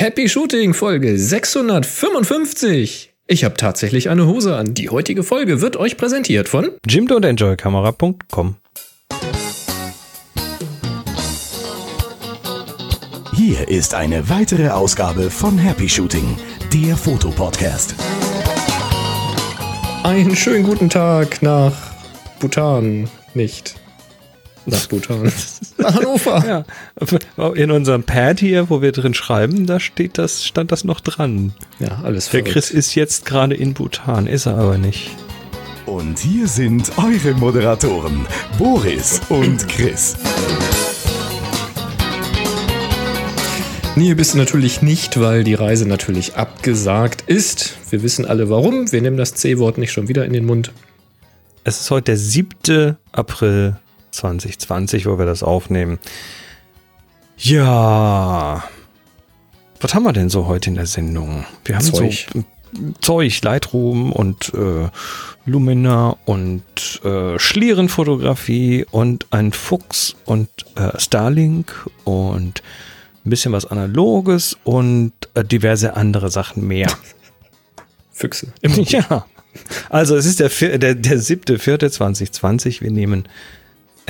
Happy Shooting Folge 655. Ich habe tatsächlich eine Hose an. Die heutige Folge wird euch präsentiert von jimdo.enjoykamera.com. Hier ist eine weitere Ausgabe von Happy Shooting, der Fotopodcast. Einen schönen guten Tag nach Bhutan. Nicht. Nach Bhutan. Nach Hannover. Ja, in unserem Pad hier, wo wir drin schreiben, da steht das, stand das noch dran. Ja, alles Der verrückt. Chris ist jetzt gerade in Bhutan, ist er aber nicht. Und hier sind eure Moderatoren, Boris und Chris. Nee, bist du natürlich nicht, weil die Reise natürlich abgesagt ist. Wir wissen alle warum. Wir nehmen das C-Wort nicht schon wieder in den Mund. Es ist heute der 7. April 2020, wo wir das aufnehmen. Ja. Was haben wir denn so heute in der Sendung? Wir haben Zeug. so Zeug, Lightroom und äh, Lumina und äh, Schlierenfotografie und ein Fuchs und äh, Starlink und ein bisschen was Analoges und äh, diverse andere Sachen mehr. Füchse. Ja. Also es ist der, der, der siebte, vierte 2020. Wir nehmen,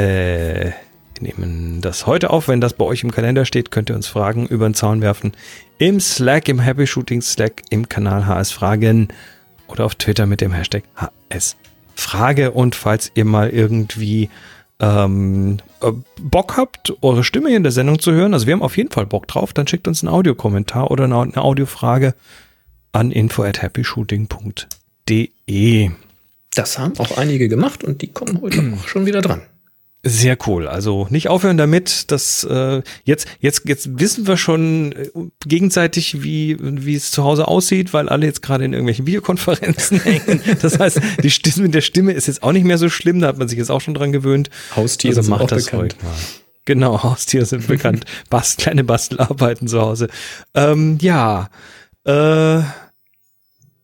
äh, wir nehmen das heute auf. Wenn das bei euch im Kalender steht, könnt ihr uns Fragen über den Zaun werfen. Im Slack, im Happy Shooting Slack, im Kanal HS Fragen oder auf Twitter mit dem Hashtag HS Frage. Und falls ihr mal irgendwie ähm, äh, Bock habt, eure Stimme in der Sendung zu hören, also wir haben auf jeden Fall Bock drauf, dann schickt uns einen Audiokommentar oder eine, eine Audiofrage an info at happyshooting.de. Das haben auch einige gemacht und die kommen heute auch schon wieder dran. Sehr cool. Also nicht aufhören damit. dass äh, jetzt, jetzt, jetzt wissen wir schon äh, gegenseitig, wie, wie es zu Hause aussieht, weil alle jetzt gerade in irgendwelchen Videokonferenzen hängen. Das heißt, die Stimme der Stimme ist jetzt auch nicht mehr so schlimm. Da hat man sich jetzt auch schon dran gewöhnt. Haustiere Also sind macht auch das bekannt. heute mal. Genau, Haustiere sind bekannt. Bast, kleine Bastelarbeiten zu Hause. Ähm, ja, äh,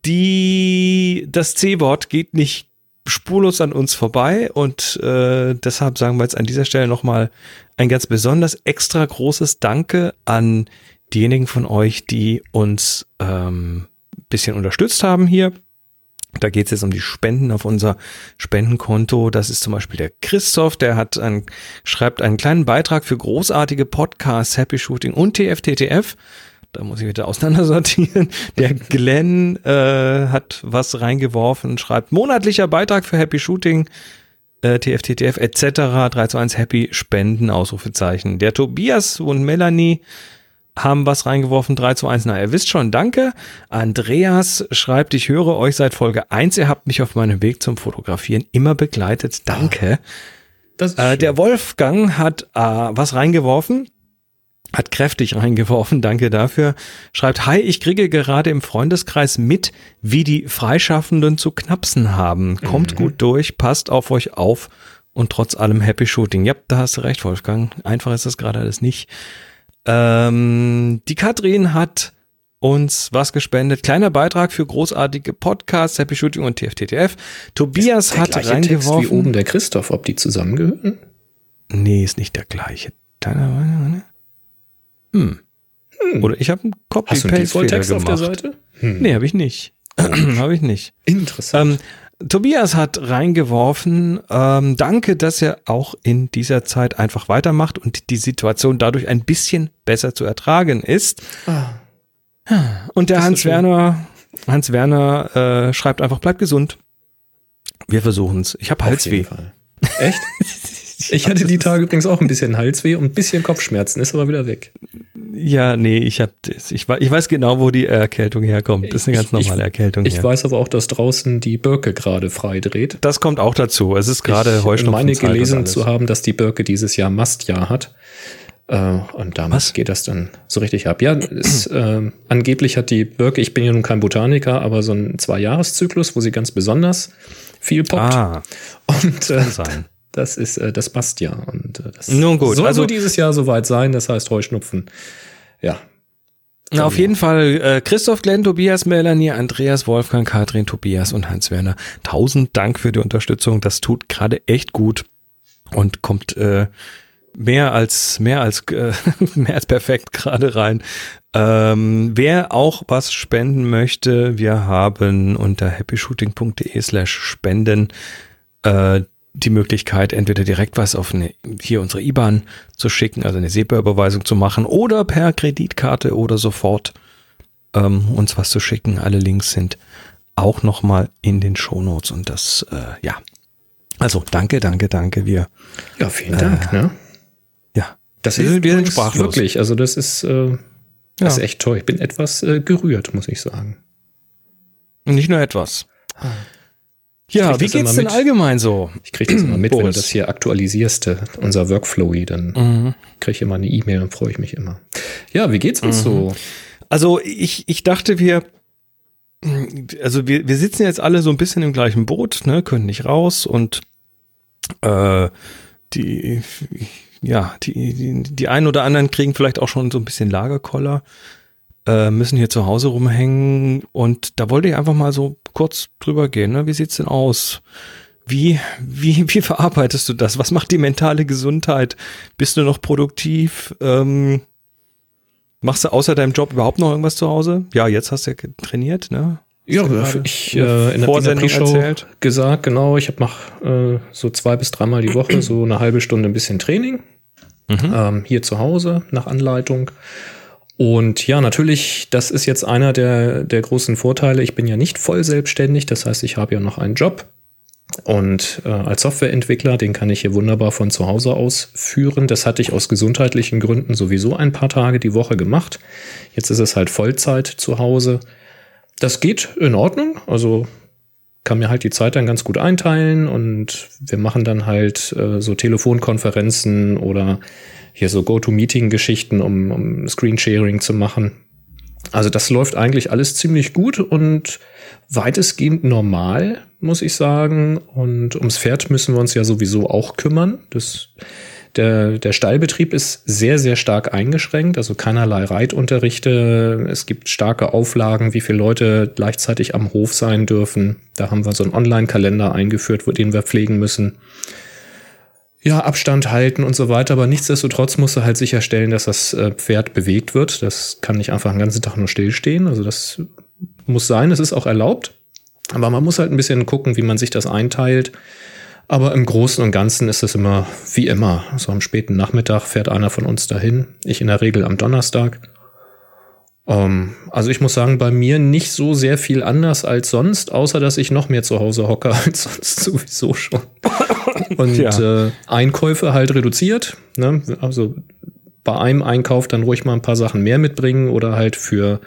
die, das C-Wort geht nicht spurlos an uns vorbei und äh, deshalb sagen wir jetzt an dieser Stelle nochmal ein ganz besonders extra großes Danke an diejenigen von euch, die uns ähm, bisschen unterstützt haben hier. Da geht es jetzt um die Spenden auf unser Spendenkonto. Das ist zum Beispiel der Christoph, der hat ein, schreibt einen kleinen Beitrag für großartige Podcasts, Happy Shooting und TFTTF. Da muss ich wieder auseinandersortieren. Der Glenn äh, hat was reingeworfen schreibt monatlicher Beitrag für Happy Shooting, äh, TFTTF etc. 3 zu 1 Happy Spenden, Ausrufezeichen. Der Tobias und Melanie haben was reingeworfen, 3 zu 1. Na, ihr wisst schon, danke. Andreas schreibt, ich höre euch seit Folge 1. Ihr habt mich auf meinem Weg zum Fotografieren immer begleitet. Danke. Das Äh, der Wolfgang hat äh, was reingeworfen. Hat kräftig reingeworfen, danke dafür. Schreibt, hi, ich kriege gerade im Freundeskreis mit, wie die Freischaffenden zu knapsen haben. Kommt gut durch, passt auf euch auf und trotz allem Happy Shooting. Ja, da hast du recht, Wolfgang. Einfach ist das gerade alles nicht. Ähm, die Katrin hat uns was gespendet. Kleiner Beitrag für großartige Podcasts, Happy Shooting und TFTTF. Tobias der hat gleiche Text reingeworfen. wie oben der Christoph, ob die zusammengehören? Nee, ist nicht der gleiche. Kleiner, hm. Oder ich habe einen Hast du einen Copy-Paste-Fehler Default-Text auf gemacht. der Seite? Hm. Nee, habe ich nicht. habe ich nicht. Interessant. Ähm, Tobias hat reingeworfen, ähm, danke, dass er auch in dieser Zeit einfach weitermacht und die Situation dadurch ein bisschen besser zu ertragen ist. Ah, Und der Das Hans. Werner, Hans Werner äh, schreibt einfach, bleibt gesund. Wir versuchen's. Ich habe auf Halsweh. jeden Fall. Echt? Ich hatte die Tage übrigens auch ein bisschen Halsweh und ein bisschen Kopfschmerzen, ist aber wieder weg. Ja, nee, ich hab das. Ich, ich weiß genau, wo die Erkältung herkommt. Das ist eine ganz Ich- normale ich- Erkältung Ich hier. weiß aber auch, dass draußen die Birke gerade frei dreht. Das kommt auch dazu. Es ist gerade ich Heuschnupfen. meine gelesen zu haben, dass die Birke dieses Jahr Mastjahr hat. Äh, und damit Was? geht das dann so richtig ab. Ja, es, äh, angeblich hat die Birke, ich bin ja nun kein Botaniker, aber so einen Zwei-Jahres-Zyklus, wo sie ganz besonders viel poppt. Ah, und äh, kann sein. Das ist äh, das Mastjahr. Und äh, das Nun gut, soll also- so dieses Jahr soweit sein. Das heißt Heuschnupfen. Ja, Na, auf jeden Fall äh, Christoph, Glenn, Tobias, Melanie, Andreas, Wolfgang, Katrin, Tobias und Hans Werner. Tausend Dank für die Unterstützung. Das tut gerade echt gut und kommt äh, mehr als mehr als äh, mehr als perfekt gerade rein. Ähm, wer auch was spenden möchte, wir haben unter happyshooting.de slash spenden äh, die Möglichkeit, entweder direkt was auf eine, hier unsere IBAN zu schicken, also eine SEPA-Überweisung zu machen, oder per Kreditkarte oder sofort ähm, uns was zu schicken. Alle Links sind auch nochmal in den Shownotes und das, äh, ja. Also danke, danke, danke. Wir. Ja, vielen Dank. Äh, ne? Ja. Das wir ist sind, wir sind sprachlos. wirklich. Also das ist, äh, das ist echt toll. Ich bin etwas äh, gerührt, muss ich sagen. Nicht nur etwas. Ja, wie geht's denn allgemein so? Ich kriege das immer mit, wenn du das hier aktualisierst, äh, unser Workflowy, dann Mhm. kriege ich immer eine E-Mail und freue ich mich immer. Ja, wie geht's uns so? Also ich, ich dachte, wir, also wir, wir sitzen jetzt alle so ein bisschen im gleichen Boot, ne, können nicht raus und äh, die, ja, die, die, die einen oder anderen kriegen vielleicht auch schon so ein bisschen Lagerkoller, äh, müssen hier zu Hause rumhängen und da wollte ich einfach mal so kurz drüber gehen, ne? Wie sieht's denn aus? Wie, wie, wie verarbeitest du das? Was macht die mentale Gesundheit? Bist du noch produktiv? Ähm, Machst du außer deinem Job überhaupt noch irgendwas zu Hause? Ja, jetzt hast du ja trainiert, ne? Ja, ich in der äh, in der, in der Vorsendung Pre-Show erzählt? gesagt, genau, ich mache äh, so zwei bis dreimal die Woche so eine halbe Stunde ein bisschen Training. Ähm, hier zu Hause nach Anleitung. Und ja, natürlich, das ist jetzt einer der, der großen Vorteile. Ich bin ja nicht voll selbstständig, das heißt, ich habe ja noch einen Job. Und äh, als Softwareentwickler, den kann ich hier wunderbar von zu Hause aus führen. Das hatte ich aus gesundheitlichen Gründen sowieso ein paar Tage die Woche gemacht. Jetzt ist es halt Vollzeit zu Hause. Das geht in Ordnung. Also kann mir halt die Zeit dann ganz gut einteilen und wir machen dann halt äh, so Telefonkonferenzen oder hier so Go-To-Meeting-Geschichten, um, um Screensharing zu machen. Also das läuft eigentlich alles ziemlich gut und weitestgehend normal, muss ich sagen. Und ums Pferd müssen wir uns ja sowieso auch kümmern. Das, der, der Stallbetrieb ist sehr, sehr stark eingeschränkt, also keinerlei Reitunterrichte. Es gibt starke Auflagen, wie viele Leute gleichzeitig am Hof sein dürfen. Da haben wir so einen Online-Kalender eingeführt, den wir pflegen müssen. Ja, Abstand halten und so weiter, aber nichtsdestotrotz musst du halt sicherstellen, dass das äh, Pferd bewegt wird. Das kann nicht einfach den ganzen Tag nur stillstehen. Also das muss sein, es ist auch erlaubt. Aber man muss halt ein bisschen gucken, wie man sich das einteilt. Aber im Großen und Ganzen ist es immer wie immer. So am späten Nachmittag fährt einer von uns dahin. Ich in der Regel am Donnerstag. Ähm, also ich muss sagen, bei mir nicht so sehr viel anders als sonst, außer dass ich noch mehr zu Hause hocke als sonst sowieso schon. Und Ja. äh, Einkäufe halt reduziert. Ne? Also bei einem Einkauf dann ruhig mal ein paar Sachen mehr mitbringen oder halt für,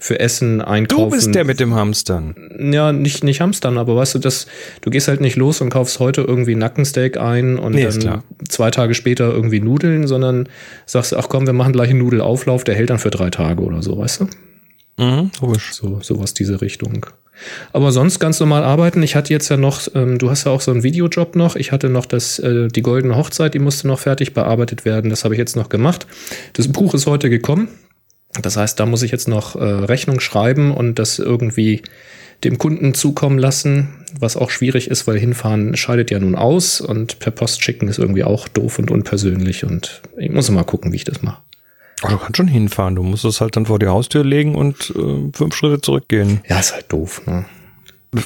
für Essen einkaufen. Du bist der mit dem Hamstern. Ja, nicht, nicht hamstern, aber weißt du, das, du gehst halt nicht los und kaufst heute irgendwie Nackensteak ein und Nee, dann zwei Tage später irgendwie Nudeln, sondern sagst, ach komm, wir machen gleich einen Nudelauflauf, der hält dann für drei Tage oder so, weißt du? Mhm, logisch. So, sowas diese Richtung. Aber sonst ganz normal arbeiten. Ich hatte jetzt ja noch, ähm, du hast ja auch so einen Videojob noch. Ich hatte noch das, äh, die goldene Hochzeit, die musste noch fertig bearbeitet werden. Das habe ich jetzt noch gemacht. Das Buch ist heute gekommen. Das heißt, da muss ich jetzt noch äh, Rechnung schreiben und das irgendwie dem Kunden zukommen lassen, was auch schwierig ist, weil hinfahren scheidet ja nun aus und per Post schicken ist irgendwie auch doof und unpersönlich und ich muss mal gucken, wie ich das mache. Aber du kannst schon hinfahren. Du musst es halt dann vor die Haustür legen und äh, fünf Schritte zurückgehen. Ja, ist halt doof, ne?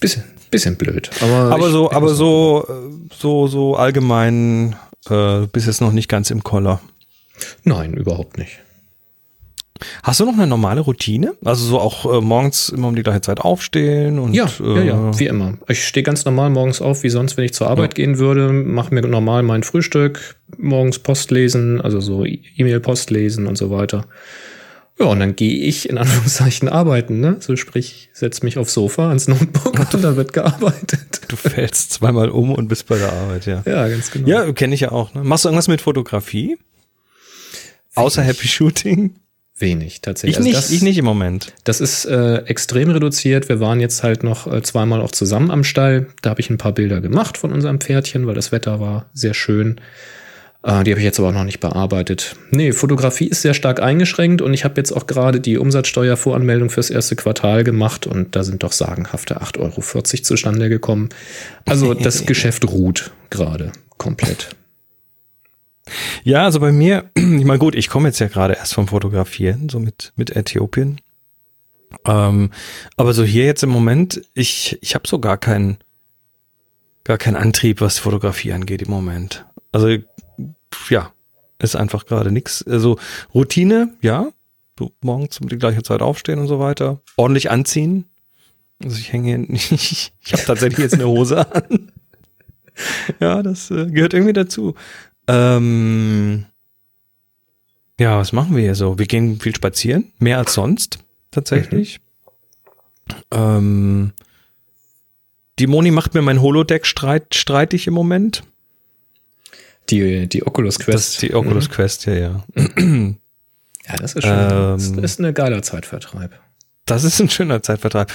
bisschen, bisschen blöd. Aber, Aber so, aber so, äh, so, so allgemein äh, bist jetzt noch nicht ganz im Koller. Nein, überhaupt nicht. Hast du noch eine normale Routine? Also so auch äh, morgens immer um die gleiche Zeit aufstehen und Ja, äh, ja, ja, wie immer. Ich stehe ganz normal morgens auf, wie sonst, wenn ich zur Arbeit gehen würde, mache mir normal mein Frühstück, morgens Post lesen, also so E-Mail-Post lesen und so weiter. Ja, und dann gehe ich in Anführungszeichen arbeiten, ne? So sprich, setz mich aufs Sofa ans Notebook und dann wird gearbeitet. Du fällst zweimal um und bist bei der Arbeit, ja. Ja, ganz genau. Ja, kenne ich ja auch. Ne? Machst du irgendwas mit Fotografie? Außer Happy Shooting? Wenig, tatsächlich. Ich Also nicht, das- ich nicht im Moment. Das ist äh, extrem reduziert. Wir waren jetzt halt noch äh, zweimal auch zusammen am Stall. Da habe ich ein paar Bilder gemacht von unserem Pferdchen, weil das Wetter war sehr schön. Äh, die habe ich jetzt aber auch noch nicht bearbeitet. Nee, Fotografie ist sehr stark eingeschränkt und ich habe jetzt auch gerade die Umsatzsteuervoranmeldung fürs erste Quartal gemacht und da sind doch sagenhafte 8,40 Euro zustande gekommen. Also das Geschäft ruht gerade komplett. Ja, also bei mir, ich meine, gut, ich komme jetzt ja gerade erst vom Fotografieren, so mit, mit Äthiopien. Ähm, aber so hier jetzt im Moment, ich, ich habe so gar keinen, gar keinen Antrieb, was Fotografie angeht im Moment. Also, ja, ist einfach gerade nichts. Also Routine, ja. So morgens um die gleiche Zeit aufstehen und so weiter. Ordentlich anziehen. Also ich hänge hier nicht, ich habe tatsächlich jetzt eine Hose an. ja, das äh, gehört irgendwie dazu. Ähm, ja, was machen wir hier so? Wir gehen viel spazieren, mehr als sonst tatsächlich. Mhm. Ähm, die Moni macht mir mein Holodeck streit, streitig im Moment. Die, die Oculus Quest. Das ist die Oculus mhm. Quest, ja, ja. ja, das ist schon, ähm, das ist ein geiler Zeitvertreib. Das ist ein schöner Zeitvertreib.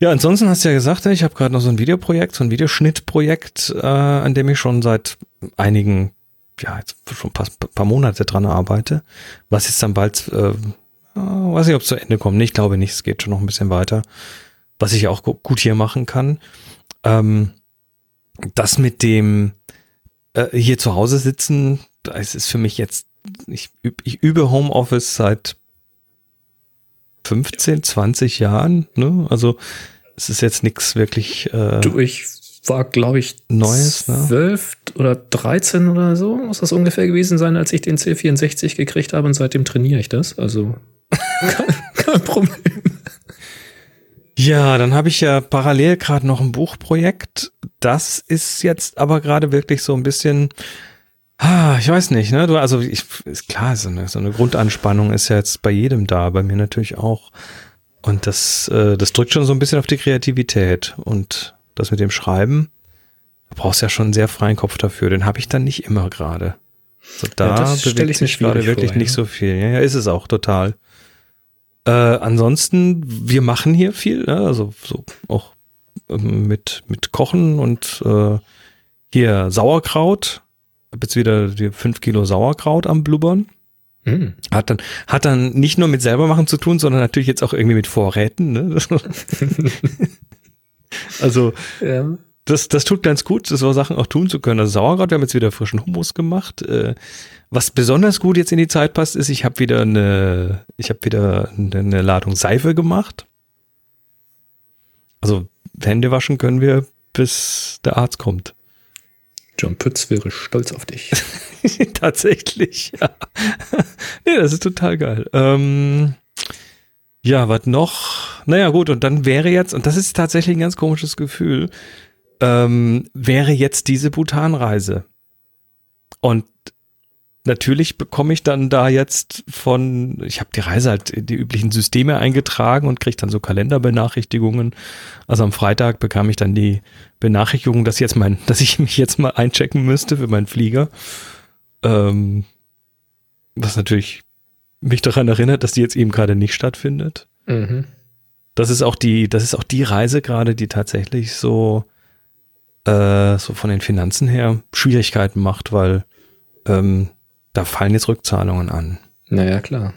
Ja, ansonsten hast du ja gesagt, ich habe gerade noch so ein Videoprojekt, so ein Videoschnittprojekt, äh, an dem ich schon seit einigen, ja, jetzt schon ein paar, Monate dran arbeite, was jetzt dann bald, äh, weiß nicht, ob es zu Ende kommt. Ich glaube nicht, es geht schon noch ein bisschen weiter, was ich auch gut hier machen kann. Ähm, das mit dem äh, hier zu Hause sitzen, das ist für mich jetzt, ich, ich übe Homeoffice seit 15, 20 Jahren. Ne? Also es ist jetzt nichts wirklich. Äh, du, ich war, glaube ich, Neues, 12 ne? oder 13 oder so, muss das ungefähr gewesen sein, als ich den C64 gekriegt habe und seitdem trainiere ich das. Also kein, kein Problem. Ja, dann habe ich ja parallel gerade noch ein Buchprojekt. Das ist jetzt aber gerade wirklich so ein bisschen Ah, ich weiß nicht, ne? Du, also ich, ist klar, so eine, so eine Grundanspannung ist ja jetzt bei jedem da, bei mir natürlich auch. Und das, äh, das drückt schon so ein bisschen auf die Kreativität. Und das mit dem Schreiben, da brauchst du ja schon einen sehr freien Kopf dafür. Den habe ich dann nicht immer gerade. So, da ja, bewegt sich gerade wirklich vor, nicht ja. so viel. Ja, ja, ist es auch total. Äh, ansonsten, wir machen hier viel, ne? also so auch ähm, mit, mit Kochen und äh, hier Sauerkraut habe jetzt wieder die fünf Kilo Sauerkraut am Blubbern. Mm. Hat dann, hat dann nicht nur mit selber machen zu tun, sondern natürlich jetzt auch irgendwie mit Vorräten. Ne? also, ja. das, das tut ganz gut, so Sachen auch tun zu können. Also Sauerkraut, wir haben jetzt wieder frischen Hummus gemacht. Äh, was besonders gut jetzt in die Zeit passt, ist, ich habe wieder eine, ich habe wieder eine Ladung Seife gemacht. Also Hände waschen können wir, bis der Arzt kommt. John Pütz wäre stolz auf dich. Tatsächlich, ja. nee, das ist total geil. Ähm, ja, was noch? Naja, gut, und dann wäre jetzt, und das ist tatsächlich ein ganz komisches Gefühl, ähm, wäre jetzt diese Bhutan-Reise. Und natürlich bekomme ich dann da jetzt von, ich habe die Reise halt in die üblichen Systeme eingetragen und kriege dann so Kalenderbenachrichtigungen. Also am Freitag bekam ich dann die Benachrichtigung, dass jetzt mein, dass ich mich jetzt mal einchecken müsste für meinen Flieger. Ähm, was natürlich mich daran erinnert, dass die jetzt eben gerade nicht stattfindet. Mhm. Das ist auch die, das ist auch die Reise gerade, die tatsächlich so, äh, so von den Finanzen her Schwierigkeiten macht, weil ähm, da fallen jetzt Rückzahlungen an. Naja, klar.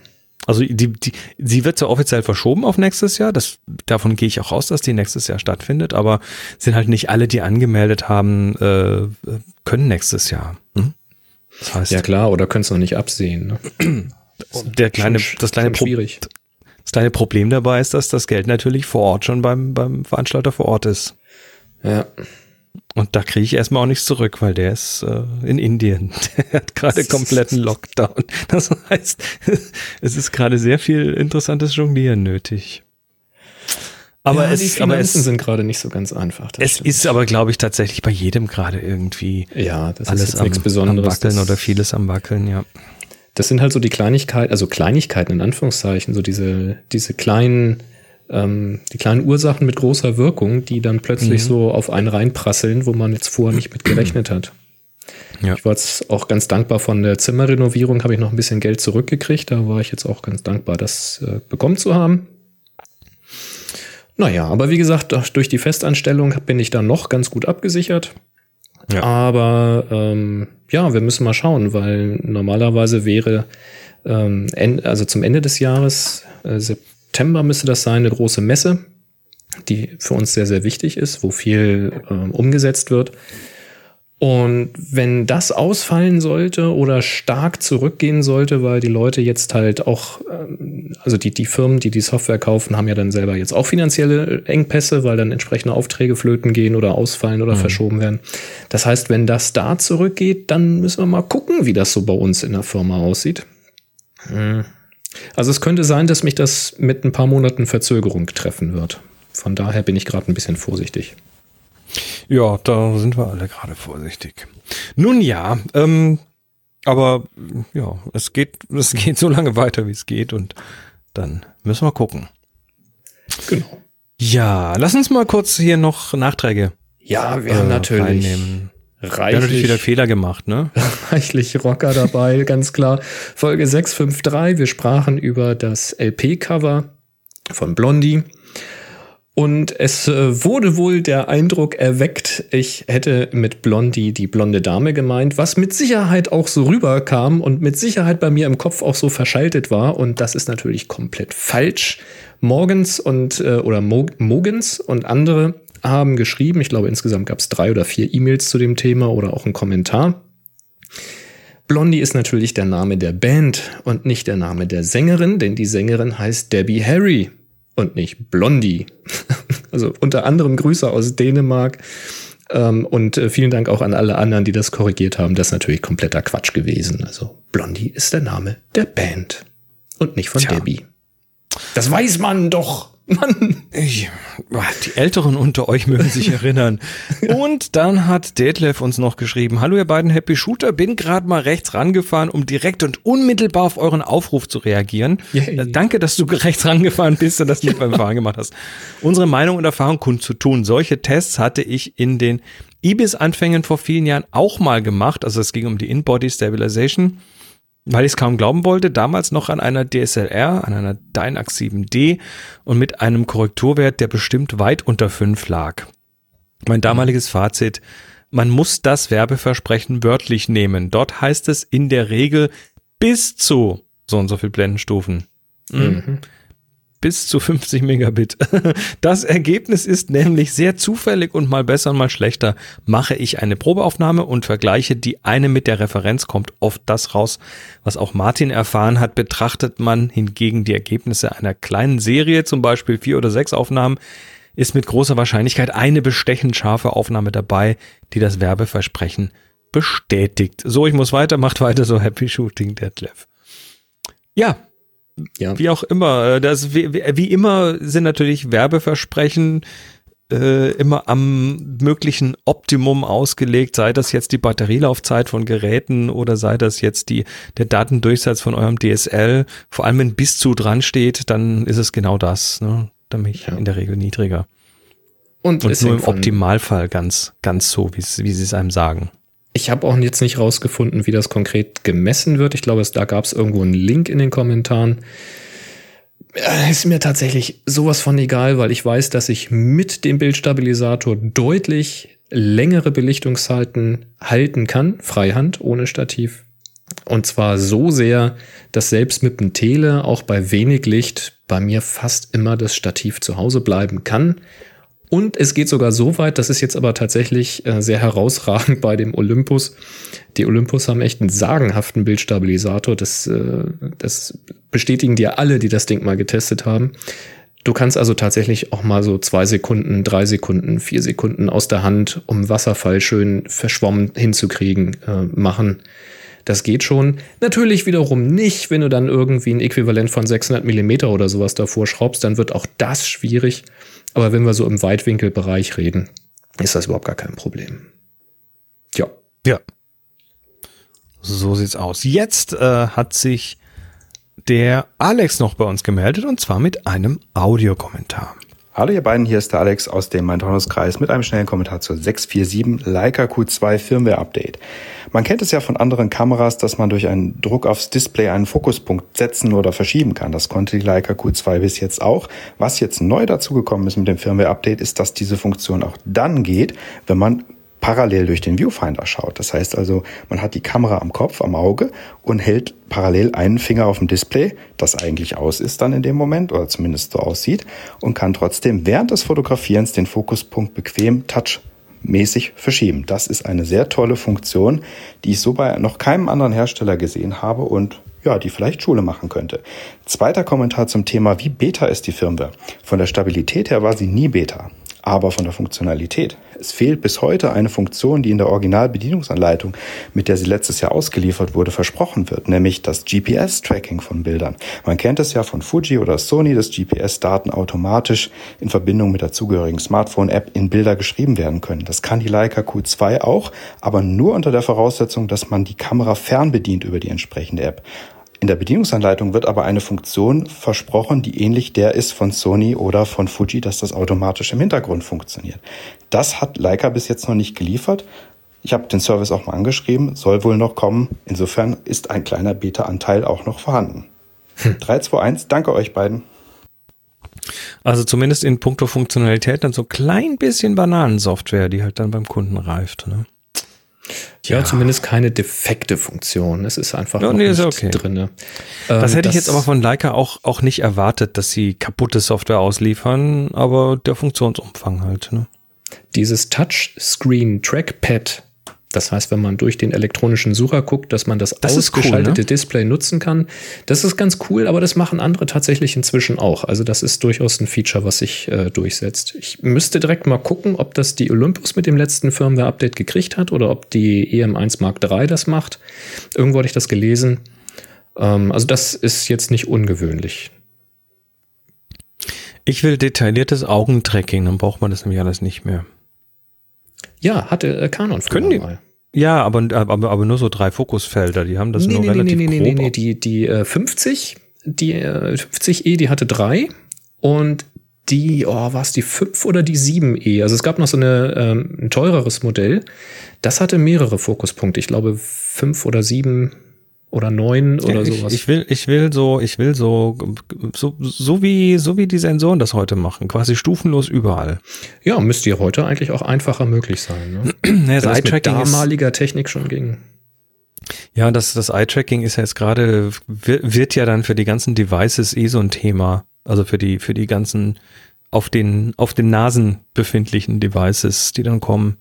Also die, die, sie wird zwar offiziell verschoben auf nächstes Jahr, das, davon gehe ich auch aus, dass die nächstes Jahr stattfindet, aber sind halt nicht alle, die angemeldet haben, äh, können nächstes Jahr. Hm? Das heißt, ja klar, oder können es noch nicht absehen. Ne? Der kleine, schon, das, kleine schwierig. das kleine Problem dabei ist, dass das Geld natürlich vor Ort schon beim, beim Veranstalter vor Ort ist. Ja. Und da kriege ich erstmal auch nichts zurück, weil der ist äh, in Indien. Der hat gerade kompletten Lockdown. Das heißt, es ist gerade sehr viel interessantes Jonglieren nötig. Aber ja, es, die Finanzen aber es, sind gerade nicht so ganz einfach. Es stimmt. ist aber, glaube ich, tatsächlich bei jedem gerade irgendwie ja, das alles ist nichts am, Besonderes. Am Wackeln oder vieles am Wackeln, ja. Das sind halt so die Kleinigkeiten, also Kleinigkeiten in Anführungszeichen, so diese, diese kleinen ähm, die kleinen Ursachen mit großer Wirkung, die dann plötzlich mhm. so auf einen reinprasseln, wo man jetzt vorher nicht mit gerechnet hat. Ja. Ich war jetzt auch ganz dankbar von der Zimmerrenovierung, habe ich noch ein bisschen Geld zurückgekriegt. Da war ich jetzt auch ganz dankbar, das äh, bekommen zu haben. Naja, aber wie gesagt, durch die Festanstellung bin ich da noch ganz gut abgesichert. Ja. Aber ähm, ja, wir müssen mal schauen, weil normalerweise wäre ähm, also zum Ende des Jahres, äh, September müsste das sein, eine große Messe, die für uns sehr, sehr wichtig ist, wo viel äh, umgesetzt wird. Und wenn das ausfallen sollte oder stark zurückgehen sollte, weil die Leute jetzt halt auch, ähm, also die, die Firmen, die die Software kaufen, haben ja dann selber jetzt auch finanzielle Engpässe, weil dann entsprechende Aufträge flöten gehen oder ausfallen oder mhm. verschoben werden. Das heißt, wenn das da zurückgeht, dann müssen wir mal gucken, wie das so bei uns in der Firma aussieht. Mhm. Also es könnte sein, dass mich das mit ein paar Monaten Verzögerung treffen wird. Von daher bin ich gerade ein bisschen vorsichtig. Ja, da sind wir alle gerade vorsichtig. Nun ja, ähm, aber ja, es geht, es geht so lange weiter, wie es geht und dann müssen wir gucken. Genau. Ja, lass uns mal kurz hier noch Nachträge. Ja, wir äh, haben natürlich reinnehmen. reichlich, wir haben natürlich wieder Fehler gemacht, ne? Reichlich Rocker dabei, ganz klar. Folge 653, wir sprachen über das LP-Cover von Blondie. Und es äh, wurde wohl der Eindruck erweckt, ich hätte mit Blondie die blonde Dame gemeint, was mit Sicherheit auch so rüberkam und mit Sicherheit bei mir im Kopf auch so verschaltet war. Und das ist natürlich komplett falsch. Morgens und äh, oder Mo Mogens und andere haben geschrieben, ich glaube insgesamt gab es drei oder vier E-Mails zu dem Thema oder auch einen Kommentar. Blondie ist natürlich der Name der Band und nicht der Name der Sängerin, denn die Sängerin heißt Debbie Harry und nicht Blondie. also unter anderem Grüße aus Dänemark. Ähm, und äh, vielen Dank auch an alle anderen, die das korrigiert haben. Das ist natürlich kompletter Quatsch gewesen. Also Blondie ist der Name der Band und nicht von Tja. Debbie. Das weiß man doch. Mann. Ich, die Älteren unter euch mögen sich erinnern. Und dann hat Detlef uns noch geschrieben, hallo ihr beiden Happy Shooter, bin gerade mal rechts rangefahren, um direkt und unmittelbar auf euren Aufruf zu reagieren. Yay. Äh, danke, dass du rechts rangefahren bist und das mit beim Fahren gemacht hast. Unsere Meinung und Erfahrung kundzutun. Solche Tests hatte ich in den Ibis-Anfängen vor vielen Jahren auch mal gemacht. Also es ging um die In-Body Stabilization weil ich es kaum glauben wollte, damals noch an einer DSLR, an einer Dynax 7D und mit einem Korrekturwert, der bestimmt weit unter 5 lag. Mein damaliges Fazit, man muss das Werbeversprechen wörtlich nehmen. Dort heißt es in der Regel bis zu so und so viel Blendenstufen. Mhm. mhm bis zu 50 Megabit. Das Ergebnis ist nämlich sehr zufällig und mal besser und mal schlechter. Mache ich eine Probeaufnahme und vergleiche die eine mit der Referenz, kommt oft das raus, was auch Martin erfahren hat. Betrachtet man hingegen die Ergebnisse einer kleinen Serie, zum Beispiel vier oder sechs Aufnahmen, ist mit großer Wahrscheinlichkeit eine bestechend scharfe Aufnahme dabei, die das Werbeversprechen bestätigt. So, ich muss weiter, macht weiter so Happy Shooting, Detlef. Ja, ja. Wie auch immer. Äh, das, wie, wie immer sind natürlich Werbeversprechen äh, immer am möglichen Optimum ausgelegt, sei das jetzt die Batterielaufzeit von Geräten oder sei das jetzt die, der Datendurchsatz von eurem DSL. Vor allem wenn bis zu dran steht, dann ist es genau das. Ne? Nämlich ja. in der Regel niedriger. Und, Und nur im Optimalfall ganz, ganz so, wie sie es einem sagen. Ich habe auch jetzt nicht rausgefunden, wie das konkret gemessen wird. Ich glaube, da gab es irgendwo einen Link in den Kommentaren. Ist mir tatsächlich sowas von egal, weil ich weiß, dass ich mit dem Bildstabilisator deutlich längere Belichtungszeiten halten kann, Freihand, ohne Stativ. Und zwar so sehr, dass selbst mit dem Tele auch bei wenig Licht bei mir fast immer das Stativ zu Hause bleiben kann und es geht sogar so weit, das ist jetzt aber tatsächlich äh, sehr herausragend bei dem Olympus. Die Olympus haben echt einen sagenhaften Bildstabilisator. Das, äh, das bestätigen dir alle, die das Ding mal getestet haben. Du kannst also tatsächlich auch mal so zwei Sekunden, drei Sekunden, vier Sekunden aus der Hand, um Wasserfall schön verschwommen hinzukriegen, äh, machen. Das geht schon. Natürlich wiederum nicht, wenn du dann irgendwie ein Äquivalent von 600 Millimeter oder sowas davor schraubst, dann wird auch das schwierig. Aber wenn wir so im Weitwinkelbereich reden, ist das überhaupt gar kein Problem. Ja. Ja. So sieht's aus. Jetzt äh, hat sich der Alex noch bei uns gemeldet und zwar mit einem Audiokommentar. Hallo ihr beiden, hier ist der Alex aus dem Main-Taunus-Kreis mit einem schnellen Kommentar zur 647 Leica Q2 Firmware Update. Man kennt es ja von anderen Kameras, dass man durch einen Druck aufs Display einen Fokuspunkt setzen oder verschieben kann. Das konnte die Leica Q2 bis jetzt auch. Was jetzt neu dazugekommen ist mit dem Firmware Update, ist, dass diese Funktion auch dann geht, wenn man parallel durch den Viewfinder schaut. Das heißt also, man hat die Kamera am Kopf, am Auge und hält parallel einen Finger auf dem Display, das eigentlich aus ist dann in dem Moment oder zumindest so aussieht und kann trotzdem während des Fotografierens den Fokuspunkt bequem touch mäßig verschieben. Das ist eine sehr tolle Funktion, die ich so bei noch keinem anderen Hersteller gesehen habe und ja, die vielleicht Schule machen könnte. Zweiter Kommentar zum Thema, wie beta ist die Firmware? Von der Stabilität her war sie nie beta aber von der Funktionalität. Es fehlt bis heute eine Funktion, die in der Originalbedienungsanleitung, mit der sie letztes Jahr ausgeliefert wurde, versprochen wird, nämlich das GPS-Tracking von Bildern. Man kennt es ja von Fuji oder Sony, dass GPS-Daten automatisch in Verbindung mit der zugehörigen Smartphone-App in Bilder geschrieben werden können. Das kann die Leica Q2 auch, aber nur unter der Voraussetzung, dass man die Kamera fernbedient über die entsprechende App. In der Bedienungsanleitung wird aber eine Funktion versprochen, die ähnlich der ist von Sony oder von Fuji, dass das automatisch im Hintergrund funktioniert. Das hat Leica bis jetzt noch nicht geliefert. Ich habe den Service auch mal angeschrieben, soll wohl noch kommen. Insofern ist ein kleiner Beta-Anteil auch noch vorhanden. Hm. 3, 2, 1, danke euch beiden. Also zumindest in puncto Funktionalität dann so ein klein bisschen Bananensoftware, die halt dann beim Kunden reift. Ne? Ja, ja, zumindest keine defekte Funktion. Es ist einfach ja, nee, nicht okay. drin. Das ähm, hätte ich jetzt aber von Leica auch, auch nicht erwartet, dass sie kaputte Software ausliefern, aber der Funktionsumfang halt. Ne? Dieses Touchscreen Trackpad das heißt, wenn man durch den elektronischen Sucher guckt, dass man das, das ausgeschaltete cool, ne? Display nutzen kann. Das ist ganz cool, aber das machen andere tatsächlich inzwischen auch. Also das ist durchaus ein Feature, was sich äh, durchsetzt. Ich müsste direkt mal gucken, ob das die Olympus mit dem letzten Firmware-Update gekriegt hat oder ob die EM1 Mark III das macht. Irgendwo hatte ich das gelesen. Ähm, also das ist jetzt nicht ungewöhnlich. Ich will detailliertes Augentracking, dann braucht man das nämlich alles nicht mehr. Ja, hatte äh, Canon früher Können die? mal. Ja, aber, aber, aber nur so drei Fokusfelder, die haben das nee, nur nee, relativ nee, nee, grob. Nee, nee, nee, die, die äh, 50, die äh, 50E, die hatte drei und die, oh, war es die 5 oder die 7E? Also es gab noch so eine, ähm, ein teureres Modell, das hatte mehrere Fokuspunkte, ich glaube fünf oder sieben oder neun ja, oder ich, sowas. Ich will, ich will so, ich will so, so, so wie, so wie die Sensoren das heute machen, quasi stufenlos überall. Ja, müsste ja heute eigentlich auch einfacher möglich sein. Ne? naja, das Eye-Tracking mit damaliger Technik schon ging. Ja, das, das Eye-Tracking ist ja jetzt gerade, wird ja dann für die ganzen Devices eh so ein Thema. Also für die, für die ganzen auf den, auf den Nasen befindlichen Devices, die dann kommen.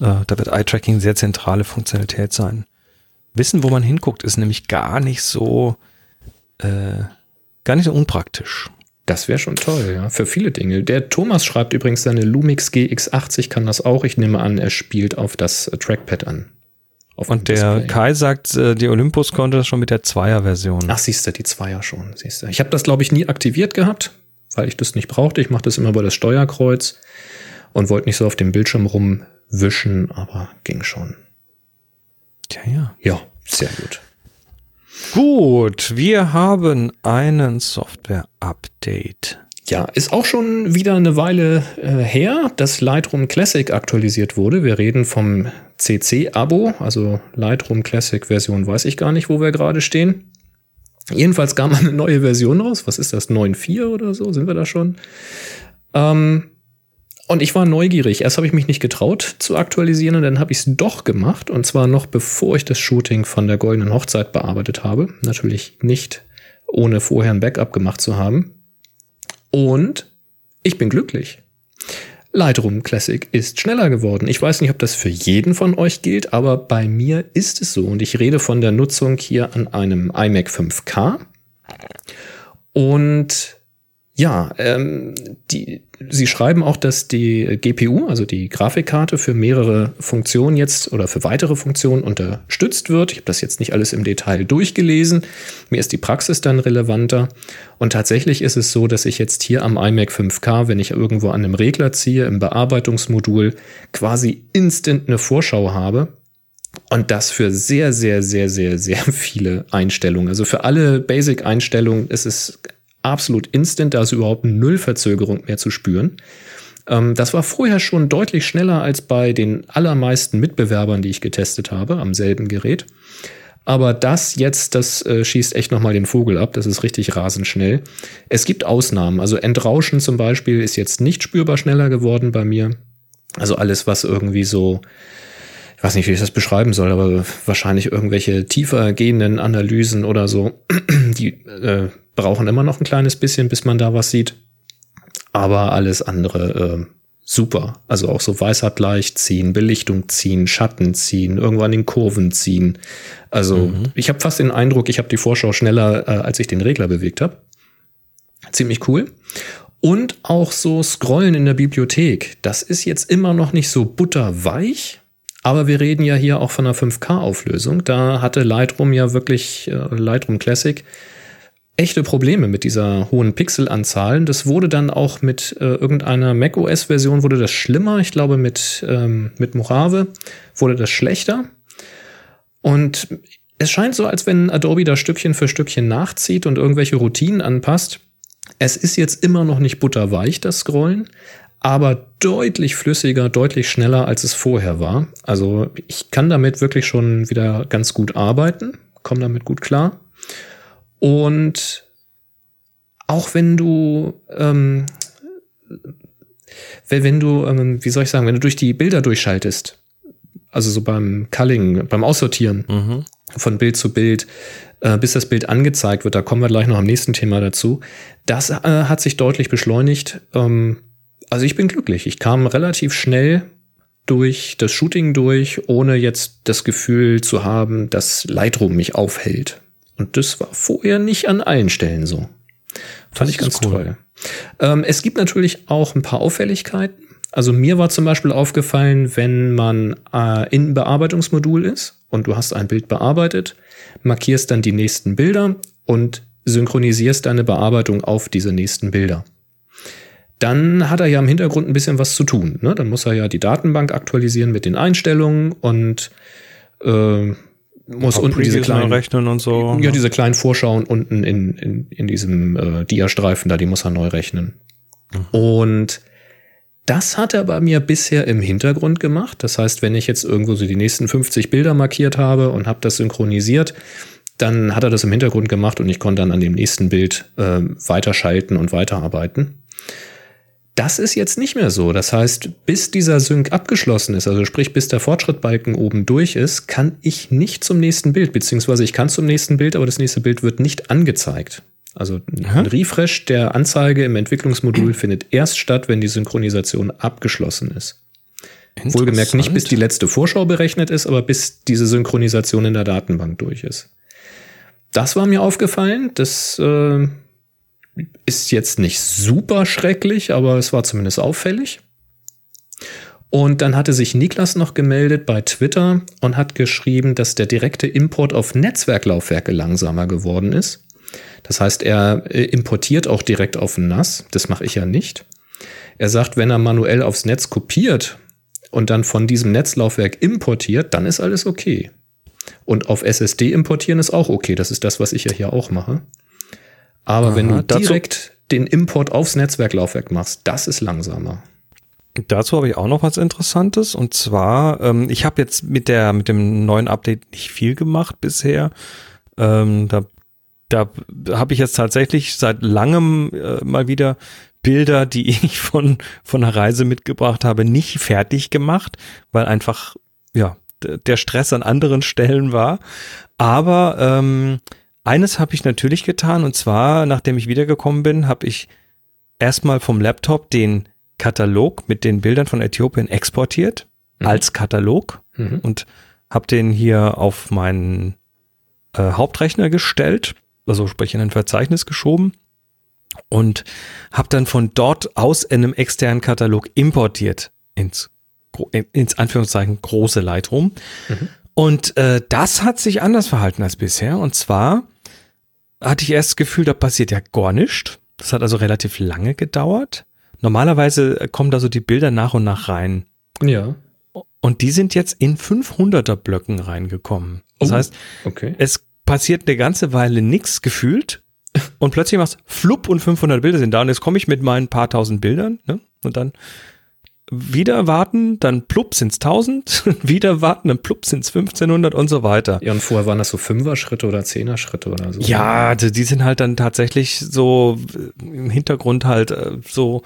Äh, da wird Eye-Tracking sehr zentrale Funktionalität sein wissen, wo man hinguckt, ist nämlich gar nicht so, äh, gar nicht so unpraktisch. Das wäre schon toll, ja, für viele Dinge. Der Thomas schreibt übrigens, seine Lumix GX80 kann das auch. Ich nehme an, er spielt auf das Trackpad an. Und der Display. Kai sagt, äh, die Olympus konnte das schon mit der Zweier-Version. Ach, siehst du, die Zweier schon, siehst du. Ich habe das, glaube ich, nie aktiviert gehabt, weil ich das nicht brauchte. Ich mache das immer über das Steuerkreuz und wollte nicht so auf dem Bildschirm rumwischen, aber ging schon. Tja, ja. Ja, sehr gut. Gut, wir haben einen Software-Update. Ja, ist auch schon wieder eine Weile äh, her, dass Lightroom Classic aktualisiert wurde. Wir reden vom CC-Abo, also Lightroom Classic Version, weiß ich gar nicht, wo wir gerade stehen. Jedenfalls kam eine neue Version raus. Was ist das? 9.4 oder so? Sind wir da schon? Ähm, und ich war neugierig. Erst habe ich mich nicht getraut zu aktualisieren und dann habe ich es doch gemacht. Und zwar noch bevor ich das Shooting von der Goldenen Hochzeit bearbeitet habe. Natürlich nicht ohne vorher ein Backup gemacht zu haben. Und ich bin glücklich. Lightroom Classic ist schneller geworden. Ich weiß nicht, ob das für jeden von euch gilt, aber bei mir ist es so. Und ich rede von der Nutzung hier an einem iMac 5K. Und ja, ähm, die, Sie schreiben auch, dass die GPU, also die Grafikkarte, für mehrere Funktionen jetzt oder für weitere Funktionen unterstützt wird. Ich habe das jetzt nicht alles im Detail durchgelesen. Mir ist die Praxis dann relevanter. Und tatsächlich ist es so, dass ich jetzt hier am iMac 5K, wenn ich irgendwo an einem Regler ziehe, im Bearbeitungsmodul quasi instant eine Vorschau habe. Und das für sehr, sehr, sehr, sehr, sehr viele Einstellungen. Also für alle Basic-Einstellungen ist es absolut instant, da ist überhaupt null Verzögerung mehr zu spüren. Ähm, das war vorher schon deutlich schneller als bei den allermeisten Mitbewerbern, die ich getestet habe, am selben Gerät. Aber das jetzt, das äh, schießt echt nochmal den Vogel ab. Das ist richtig rasend schnell. Es gibt Ausnahmen. Also Entrauschen zum Beispiel ist jetzt nicht spürbar schneller geworden bei mir. Also alles, was irgendwie so, ich weiß nicht, wie ich das beschreiben soll, aber wahrscheinlich irgendwelche tiefer gehenden Analysen oder so, die äh, brauchen immer noch ein kleines bisschen, bis man da was sieht. Aber alles andere äh, super. Also auch so Weißabgleich ziehen, Belichtung ziehen, Schatten ziehen, irgendwann in Kurven ziehen. Also mhm. ich habe fast den Eindruck, ich habe die Vorschau schneller, äh, als ich den Regler bewegt habe. Ziemlich cool. Und auch so Scrollen in der Bibliothek. Das ist jetzt immer noch nicht so butterweich, aber wir reden ja hier auch von einer 5K-Auflösung. Da hatte Lightroom ja wirklich, äh, Lightroom Classic, echte Probleme mit dieser hohen Pixelanzahl. Das wurde dann auch mit äh, irgendeiner macOS-Version wurde das schlimmer. Ich glaube, mit, ähm, mit Mojave wurde das schlechter. Und es scheint so, als wenn Adobe da Stückchen für Stückchen nachzieht und irgendwelche Routinen anpasst. Es ist jetzt immer noch nicht butterweich, das Scrollen, aber deutlich flüssiger, deutlich schneller, als es vorher war. Also ich kann damit wirklich schon wieder ganz gut arbeiten, komme damit gut klar. Und auch wenn du, ähm, wenn du, ähm, wie soll ich sagen, wenn du durch die Bilder durchschaltest, also so beim Culling, beim Aussortieren mhm. von Bild zu Bild, äh, bis das Bild angezeigt wird, da kommen wir gleich noch am nächsten Thema dazu, das äh, hat sich deutlich beschleunigt. Ähm, also ich bin glücklich. Ich kam relativ schnell durch das Shooting durch, ohne jetzt das Gefühl zu haben, dass Lightroom mich aufhält. Und das war vorher nicht an allen Stellen so. Fand ich ganz cool. toll. Ähm, es gibt natürlich auch ein paar Auffälligkeiten. Also mir war zum Beispiel aufgefallen, wenn man äh, in Bearbeitungsmodul ist und du hast ein Bild bearbeitet, markierst dann die nächsten Bilder und synchronisierst deine Bearbeitung auf diese nächsten Bilder. Dann hat er ja im Hintergrund ein bisschen was zu tun. Ne? Dann muss er ja die Datenbank aktualisieren mit den Einstellungen und äh, muss unten diese kleinen rechnen und so. Ja, diese kleinen Vorschauen unten in, in, in diesem äh, Dia-Streifen da, die muss er neu rechnen. Mhm. Und das hat er bei mir bisher im Hintergrund gemacht. Das heißt, wenn ich jetzt irgendwo so die nächsten 50 Bilder markiert habe und habe das synchronisiert, dann hat er das im Hintergrund gemacht und ich konnte dann an dem nächsten Bild äh, weiterschalten und weiterarbeiten. Das ist jetzt nicht mehr so. Das heißt, bis dieser Sync abgeschlossen ist, also sprich bis der Fortschrittbalken oben durch ist, kann ich nicht zum nächsten Bild, beziehungsweise ich kann zum nächsten Bild, aber das nächste Bild wird nicht angezeigt. Also ein Refresh der Anzeige im Entwicklungsmodul findet erst statt, wenn die Synchronisation abgeschlossen ist. Wohlgemerkt nicht, bis die letzte Vorschau berechnet ist, aber bis diese Synchronisation in der Datenbank durch ist. Das war mir aufgefallen. Das äh, ist jetzt nicht super schrecklich, aber es war zumindest auffällig. Und dann hatte sich Niklas noch gemeldet bei Twitter und hat geschrieben, dass der direkte Import auf Netzwerklaufwerke langsamer geworden ist. Das heißt, er äh, importiert auch direkt auf NAS. Das mache ich ja nicht. Er sagt, wenn er manuell aufs Netz kopiert und dann von diesem Netzlaufwerk importiert, dann ist alles okay. Und auf SSD importieren ist auch okay. Das ist das, was ich ja hier auch mache. Aber Aha, wenn du direkt den Import aufs Netzwerklaufwerk machst, das ist langsamer. Dazu habe ich auch noch was Interessantes und zwar, ähm, ich habe jetzt mit der mit dem neuen Update nicht viel gemacht bisher. Ähm, da da habe ich jetzt tatsächlich seit langem äh, mal wieder Bilder, die ich von von einer Reise mitgebracht habe, nicht fertig gemacht, weil einfach ja der Stress an anderen Stellen war. Aber ähm, eines habe ich natürlich getan und zwar, nachdem ich wiedergekommen bin, habe ich erstmal vom Laptop den Katalog mit den Bildern von Äthiopien exportiert mhm. als Katalog mhm. und habe den hier auf meinen äh, Hauptrechner gestellt, also sprich in ein Verzeichnis geschoben und habe dann von dort aus in einem externen Katalog importiert ins ins Anführungszeichen große Lightroom. Mhm. Und äh, das hat sich anders verhalten als bisher. Und zwar hatte ich erst das Gefühl, da passiert ja gar nichts. Das hat also relativ lange gedauert. Normalerweise kommen da so die Bilder nach und nach rein. Ja. Und die sind jetzt in 500er Blöcken reingekommen. Das oh, heißt, okay. es passiert eine ganze Weile nichts gefühlt und plötzlich machst flupp und 500 Bilder sind da und jetzt komme ich mit meinen paar tausend Bildern ne? und dann wieder warten, dann plupp sind's 1000, wieder warten, dann plupp sind's 1500 und so weiter. Ja, und vorher waren das so Fünfer-Schritte oder Zehner-Schritte oder so. Ja, die sind halt dann tatsächlich so im Hintergrund halt äh, so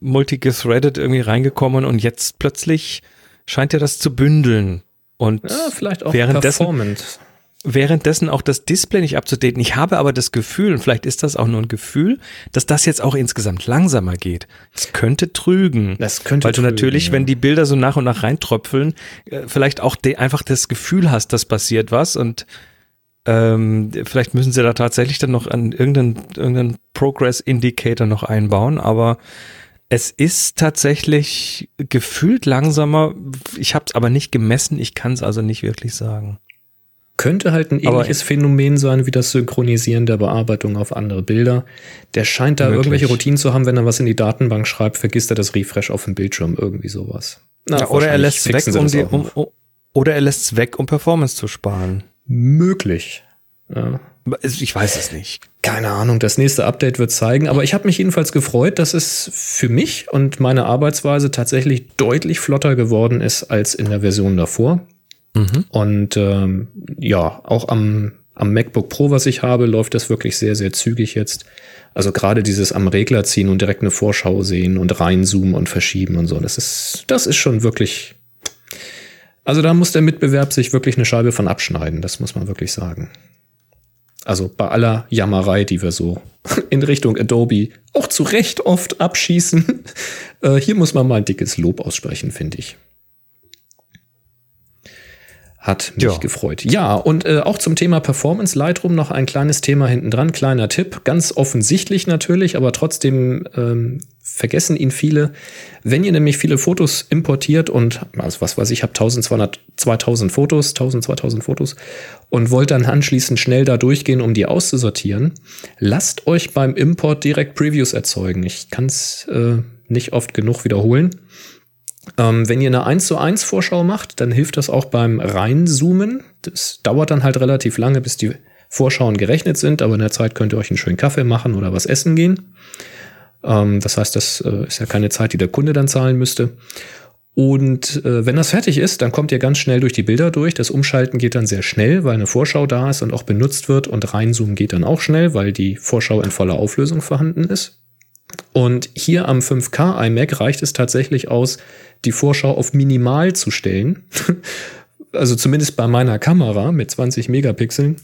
multithreaded irgendwie reingekommen und jetzt plötzlich scheint ja das zu bündeln. Und ja, vielleicht auch währenddessen, performant. Währenddessen auch das Display nicht abzudaten. Ich habe aber das Gefühl, und vielleicht ist das auch nur ein Gefühl, dass das jetzt auch insgesamt langsamer geht. Es könnte trügen. Das könnte Weil du trügen, natürlich, ja. wenn die Bilder so nach und nach reintröpfeln, äh, vielleicht auch einfach das Gefühl hast, dass passiert was und ähm, vielleicht müssen sie da tatsächlich dann noch an irgendeinen, irgendeinen Progress Indicator noch einbauen, aber es ist tatsächlich gefühlt langsamer. Ich habe es aber nicht gemessen, ich kann es also nicht wirklich sagen. Könnte halt ein Aber- ähnliches Phänomen sein wie das Synchronisieren der Bearbeitung auf andere Bilder. Der scheint da Möglich. irgendwelche Routinen zu haben, wenn er was in die Datenbank schreibt, vergisst er das Refresh auf dem Bildschirm, irgendwie sowas. Na, Ja, oder er lässt es weg, um die, um, um, oder er lässt es weg, um Performance zu sparen. möglich. Ja. Ich weiß es nicht. Keine Ahnung, das nächste Update wird zeigen, aber ich habe mich jedenfalls gefreut, dass es für mich und meine Arbeitsweise tatsächlich deutlich flotter geworden ist als in der Version davor. Und ähm, ja, auch am, am MacBook Pro, was ich habe, läuft das wirklich sehr, sehr zügig jetzt. Also gerade dieses am Regler ziehen und direkt eine Vorschau sehen und reinzoomen und verschieben und so, das ist, das ist schon wirklich. Also da muss der Mitbewerb sich wirklich eine Scheibe von abschneiden, das muss man wirklich sagen. Also bei aller Jammerei, die wir so in Richtung Adobe auch zu Recht oft abschießen, äh, hier muss man mal ein dickes Lob aussprechen, finde ich. Hat mich Ja. gefreut. Ja, und äh, auch zum Thema Performance Lightroom noch ein kleines Thema hinten dran, kleiner Tipp, ganz offensichtlich natürlich, aber trotzdem ähm, vergessen ihn viele. Wenn ihr nämlich viele Fotos importiert und, also was weiß ich, habe 1200, 2000 Fotos, 1000, 2000 Fotos und wollt dann anschließend schnell da durchgehen, um die auszusortieren, lasst euch beim Import direkt Previews erzeugen. Ich kann es äh, nicht oft genug wiederholen. Ähm, wenn ihr eine 1 zu 1 Vorschau macht, dann hilft das auch beim Reinzoomen. Das dauert dann halt relativ lange, bis die Vorschauen gerechnet sind, aber in der Zeit könnt ihr euch einen schönen Kaffee machen oder was essen gehen. Ähm, das heißt, das äh, ist ja keine Zeit, die der Kunde dann zahlen müsste. Und äh, wenn das fertig ist, dann kommt ihr ganz schnell durch die Bilder durch. Das Umschalten geht dann sehr schnell, weil eine Vorschau da ist und auch benutzt wird. Und reinzoomen geht dann auch schnell, weil die Vorschau in voller Auflösung vorhanden ist. Und hier am 5K iMac reicht es tatsächlich aus, die Vorschau auf minimal zu stellen. also zumindest bei meiner Kamera mit 20 Megapixeln.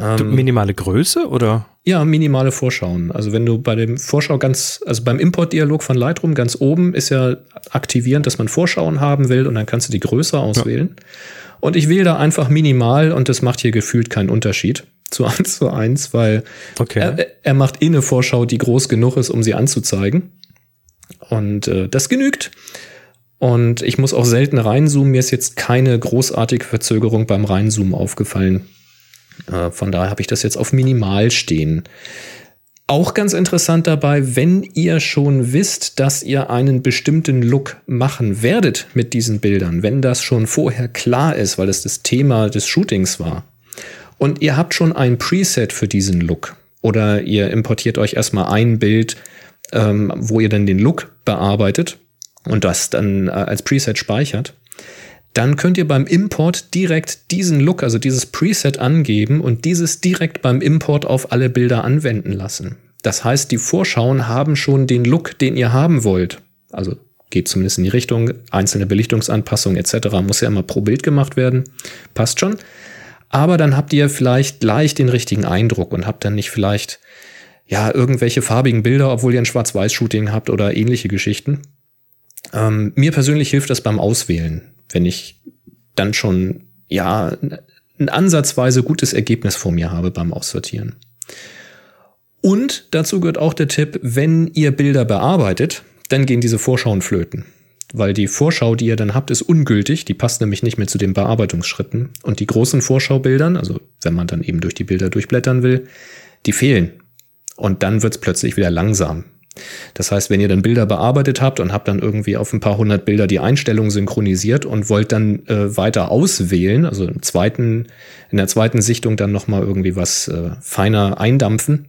Ähm, Minimale Größe oder? ja, minimale Vorschauen. Also wenn du bei dem Vorschau ganz, also beim Importdialog von Lightroom ganz oben ist ja aktivierend, dass man Vorschauen haben will und dann kannst du die Größe auswählen. Und ich wähle da einfach minimal und das macht hier gefühlt keinen Unterschied zu 1 zu 1, weil Okay. er, er macht eh eine Vorschau, die groß genug ist, um sie anzuzeigen. Und äh, das genügt. Und ich muss auch selten reinzoomen. Mir ist jetzt keine großartige Verzögerung beim Reinzoomen aufgefallen. Äh, von daher habe ich das jetzt auf minimal stehen. Auch ganz interessant dabei, wenn ihr schon wisst, dass ihr einen bestimmten Look machen werdet mit diesen Bildern, wenn das schon vorher klar ist, weil es das Thema des Shootings war, und ihr habt schon ein Preset für diesen Look oder ihr importiert euch erstmal ein Bild, ähm, wo ihr dann den Look bearbeitet und das dann äh, als Preset speichert, dann könnt ihr beim Import direkt diesen Look, also dieses Preset angeben und dieses direkt beim Import auf alle Bilder anwenden lassen. Das heißt, die Vorschauen haben schon den Look, den ihr haben wollt. Also geht zumindest in die Richtung, einzelne Belichtungsanpassungen etc. muss ja immer pro Bild gemacht werden. Passt schon. Aber dann habt ihr vielleicht gleich den richtigen Eindruck und habt dann nicht vielleicht ja irgendwelche farbigen Bilder, obwohl ihr ein Schwarz-Weiß-Shooting habt oder ähnliche Geschichten. Ähm, mir persönlich hilft das beim Auswählen, wenn ich dann schon ja ein ansatzweise gutes Ergebnis vor mir habe beim Aussortieren. Und dazu gehört auch der Tipp, wenn ihr Bilder bearbeitet, dann gehen diese Vorschauen flöten. Weil die Vorschau, die ihr dann habt, ist ungültig. Die passt nämlich nicht mehr zu den Bearbeitungsschritten. Und die großen Vorschaubildern, also wenn man dann eben durch die Bilder durchblättern will, die fehlen. Und dann wird's plötzlich wieder langsam. Das heißt, wenn ihr dann Bilder bearbeitet habt und habt dann irgendwie auf ein paar hundert Bilder die Einstellung synchronisiert und wollt dann äh, weiter auswählen, also im zweiten, in der zweiten Sichtung dann nochmal irgendwie was äh, feiner eindampfen,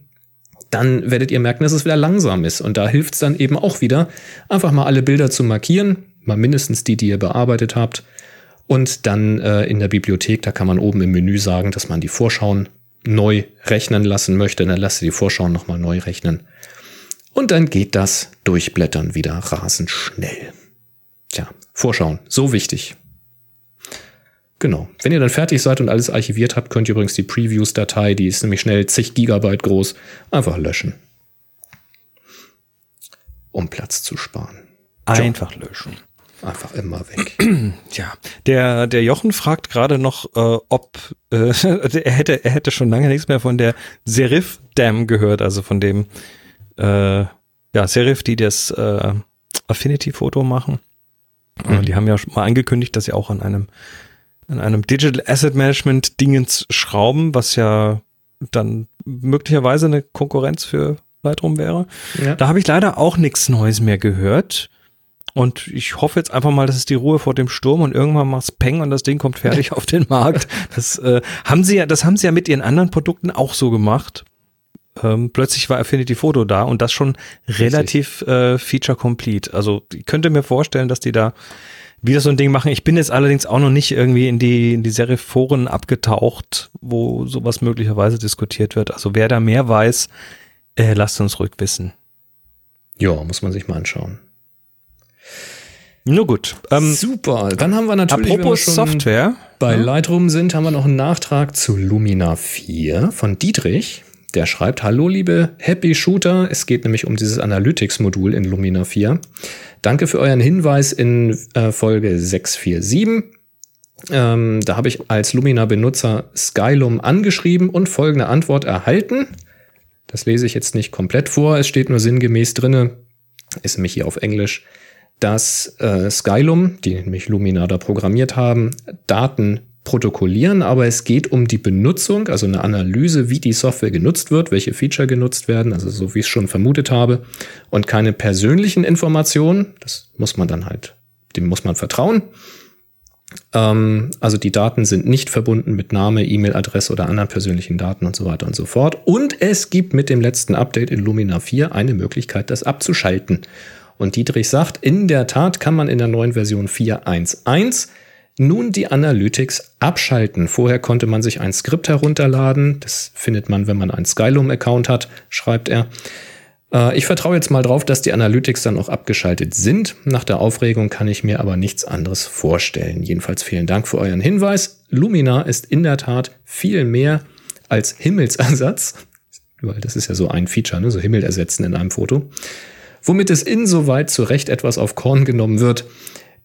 dann werdet ihr merken, dass es wieder langsam ist. Und da hilft es dann eben auch wieder, einfach mal alle Bilder zu markieren, mal mindestens die, die ihr bearbeitet habt. Und dann äh, in der Bibliothek, da kann man oben im Menü sagen, dass man die Vorschauen neu rechnen lassen möchte. Dann lasst ihr die Vorschauen nochmal neu rechnen. Und dann geht das Durchblättern wieder rasend schnell. Tja, Vorschauen, so wichtig. Genau. Wenn ihr dann fertig seid und alles archiviert habt, könnt ihr übrigens die Previews-Datei, die ist nämlich schnell zig Gigabyte groß, einfach löschen. Um Platz zu sparen. Einfach löschen. Einfach immer weg. Ja, der, der Jochen fragt gerade noch, äh, ob äh, er hätte, er hätte schon lange nichts mehr von der Serif Dam gehört, also von dem äh, ja, Serif, die das äh, Affinity-Foto machen. Mhm. Die haben ja schon mal angekündigt, dass sie auch an einem an einem Digital Asset Management Dingens schrauben, was ja dann möglicherweise eine Konkurrenz für Lightroom wäre. Ja. Da habe ich leider auch nichts Neues mehr gehört. Und ich hoffe jetzt einfach mal, dass es die Ruhe vor dem Sturm und irgendwann macht's Peng und das Ding kommt fertig auf den Markt. Das äh, haben sie ja, das haben sie ja mit ihren anderen Produkten auch so gemacht. Ähm, plötzlich war Affinity Photo da und das schon relativ äh, feature complete. Also ich könnte mir vorstellen, dass die da wieder so ein Ding machen. Ich bin jetzt allerdings auch noch nicht irgendwie in die, in die Serif-Foren abgetaucht, wo sowas möglicherweise diskutiert wird. Also wer da mehr weiß, äh, lasst uns ruhig wissen. Ja, muss man sich mal anschauen. Nur gut. Ähm, Super. Dann haben wir natürlich, apropos Software, bei ja? Lightroom sind, haben wir noch einen Nachtrag zu Lumina 4 von Dietrich. Der schreibt, hallo liebe Happy Shooter. Es geht nämlich um dieses Analytics-Modul in Lumina 4. Danke für euren Hinweis in äh, Folge 647. Ähm, da habe ich als Lumina-Benutzer Skylum angeschrieben und folgende Antwort erhalten. Das lese ich jetzt nicht komplett vor. Es steht nur sinngemäß drinne, ist nämlich hier auf Englisch dass äh, Skylum, die nämlich Lumina da programmiert haben, Daten protokollieren, aber es geht um die Benutzung, also eine Analyse, wie die Software genutzt wird, welche Feature genutzt werden, also so wie ich es schon vermutet habe, und keine persönlichen Informationen. Das muss man dann halt, dem muss man vertrauen. Ähm, also die Daten sind nicht verbunden mit Name, E-Mail-Adresse oder anderen persönlichen Daten und so weiter und so fort. Und es gibt mit dem letzten Update in Lumina 4 eine Möglichkeit, das abzuschalten. Und Dietrich sagt, in der Tat kann man in der neuen Version 4.1.1 nun die Analytics abschalten. Vorher konnte man sich ein Skript herunterladen. Das findet man, wenn man einen Skylum-Account hat, schreibt er. Äh, ich vertraue jetzt mal drauf, dass die Analytics dann auch abgeschaltet sind. Nach der Aufregung kann ich mir aber nichts anderes vorstellen. Jedenfalls vielen Dank für euren Hinweis. Lumina ist in der Tat viel mehr als Himmelsersatz. Weil das ist ja so ein Feature, ne? so Himmel ersetzen in einem Foto womit es insoweit zu Recht etwas auf Korn genommen wird.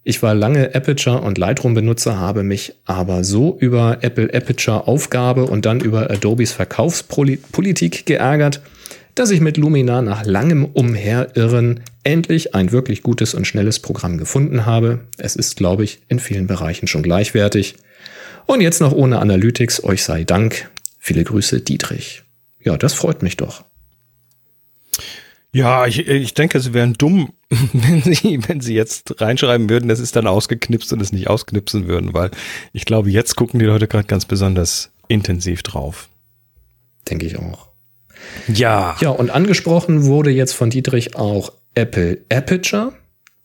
Ich war lange Aperture und Lightroom Benutzer, habe mich aber so über Apple Aperture Aufgabe und dann über Adobes Verkaufspolitik geärgert, dass ich mit Lumina nach langem Umherirren endlich ein wirklich gutes und schnelles Programm gefunden habe. Es ist, glaube ich, in vielen Bereichen schon gleichwertig. Und jetzt noch ohne Analytics, euch sei Dank. Viele Grüße, Dietrich. Ja, das freut mich doch. Ja, ich, ich denke, sie wären dumm, wenn sie, wenn sie jetzt reinschreiben würden, das ist dann ausgeknipst und es nicht ausknipsen würden, weil ich glaube, jetzt gucken die Leute gerade ganz besonders intensiv drauf. Denke ich auch. Ja. Ja, und angesprochen wurde jetzt von Dietrich auch Apple Aperture,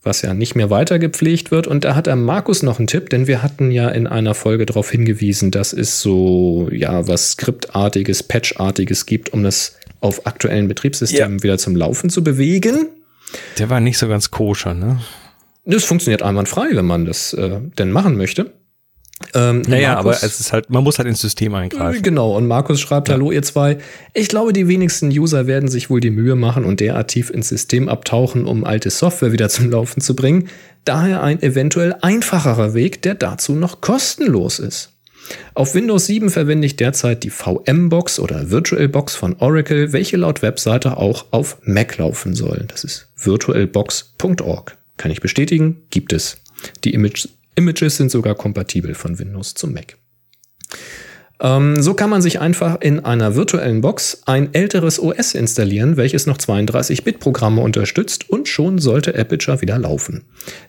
was ja nicht mehr weiter gepflegt wird. Und da hat er Markus noch einen Tipp, denn wir hatten ja in einer Folge darauf hingewiesen, dass es so, ja, was Skriptartiges, Patchartiges gibt, um das auf aktuellen Betriebssystemen ja. wieder zum Laufen zu bewegen. Der war nicht so ganz koscher, ne? Das funktioniert einwandfrei, wenn man das äh, denn machen möchte. Ähm, naja, Markus, aber es ist halt, man muss halt ins System eingreifen. Genau, und Markus schreibt, ja. hallo ihr zwei. Ich glaube, die wenigsten User werden sich wohl die Mühe machen und derart tief ins System abtauchen, um alte Software wieder zum Laufen zu bringen. Daher ein eventuell einfacherer Weg, der dazu noch kostenlos ist. Auf Windows 7 verwende ich derzeit die VM-Box oder VirtualBox von Oracle, welche laut Webseite auch auf Mac laufen soll. Das ist virtualbox.org. Kann ich bestätigen, gibt es. Die Image Images sind sogar kompatibel von Windows zum Mac. Ähm, so kann man sich einfach in einer virtuellen Box ein älteres OS installieren, welches noch 32-Bit-Programme unterstützt und schon sollte Aperture wieder laufen.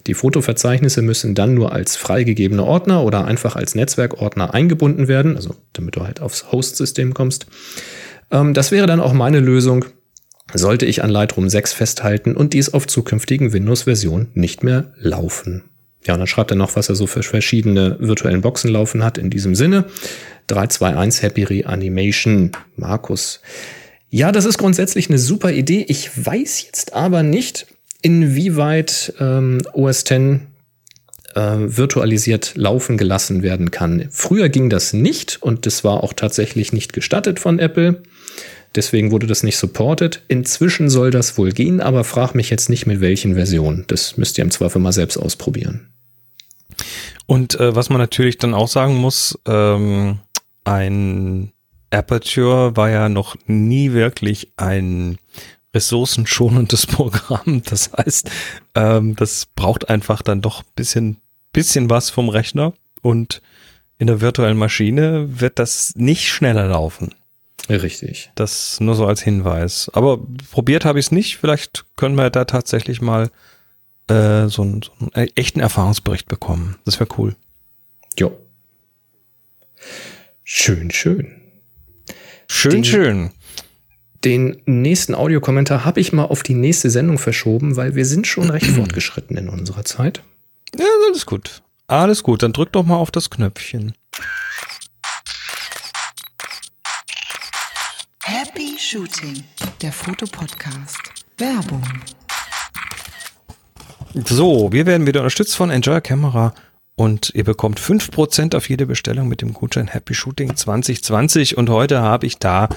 Die Fotoverzeichnisse müssen dann nur als freigegebene Ordner oder einfach als Netzwerkordner eingebunden werden, also damit du halt aufs Host-System kommst. Ähm, das wäre dann auch meine Lösung, sollte ich an Lightroom 6 festhalten und dies auf zukünftigen Windows-Versionen nicht mehr laufen. Ja, und dann schreibt er noch, was er so für verschiedene virtuellen Boxen laufen hat in diesem Sinne. 321 Happy Reanimation. Markus. Ja, das ist grundsätzlich eine super Idee. Ich weiß jetzt aber nicht, inwieweit ähm, OS X äh, virtualisiert laufen gelassen werden kann. Früher ging das nicht und das war auch tatsächlich nicht gestattet von Apple. Deswegen wurde das nicht supported. Inzwischen soll das wohl gehen, aber frag mich jetzt nicht mit welchen Versionen. Das müsst ihr im Zweifel mal selbst ausprobieren. Und äh, was man natürlich dann auch sagen muss, ähm, ein Aperture war ja noch nie wirklich ein ressourcenschonendes Programm. Das heißt, ähm, das braucht einfach dann doch bisschen, bisschen was vom Rechner und in der virtuellen Maschine wird das nicht schneller laufen. Richtig. Das nur so als Hinweis. Aber probiert habe ich es nicht. Vielleicht können wir da tatsächlich mal äh, so, einen, so einen echten Erfahrungsbericht bekommen. Das wäre cool. Jo. Schön, schön. Schön, Den- schön. Den nächsten Audiokommentar habe ich mal auf die nächste Sendung verschoben, weil wir sind schon recht fortgeschritten in unserer Zeit. Ja, alles gut. Alles gut. Dann drück doch mal auf das Knöpfchen. Happy Shooting, der Fotopodcast. Werbung. So, wir werden wieder unterstützt von Enjoy Camera und ihr bekommt 5% auf jede Bestellung mit dem Gutschein Happy Shooting 2020 und heute habe ich da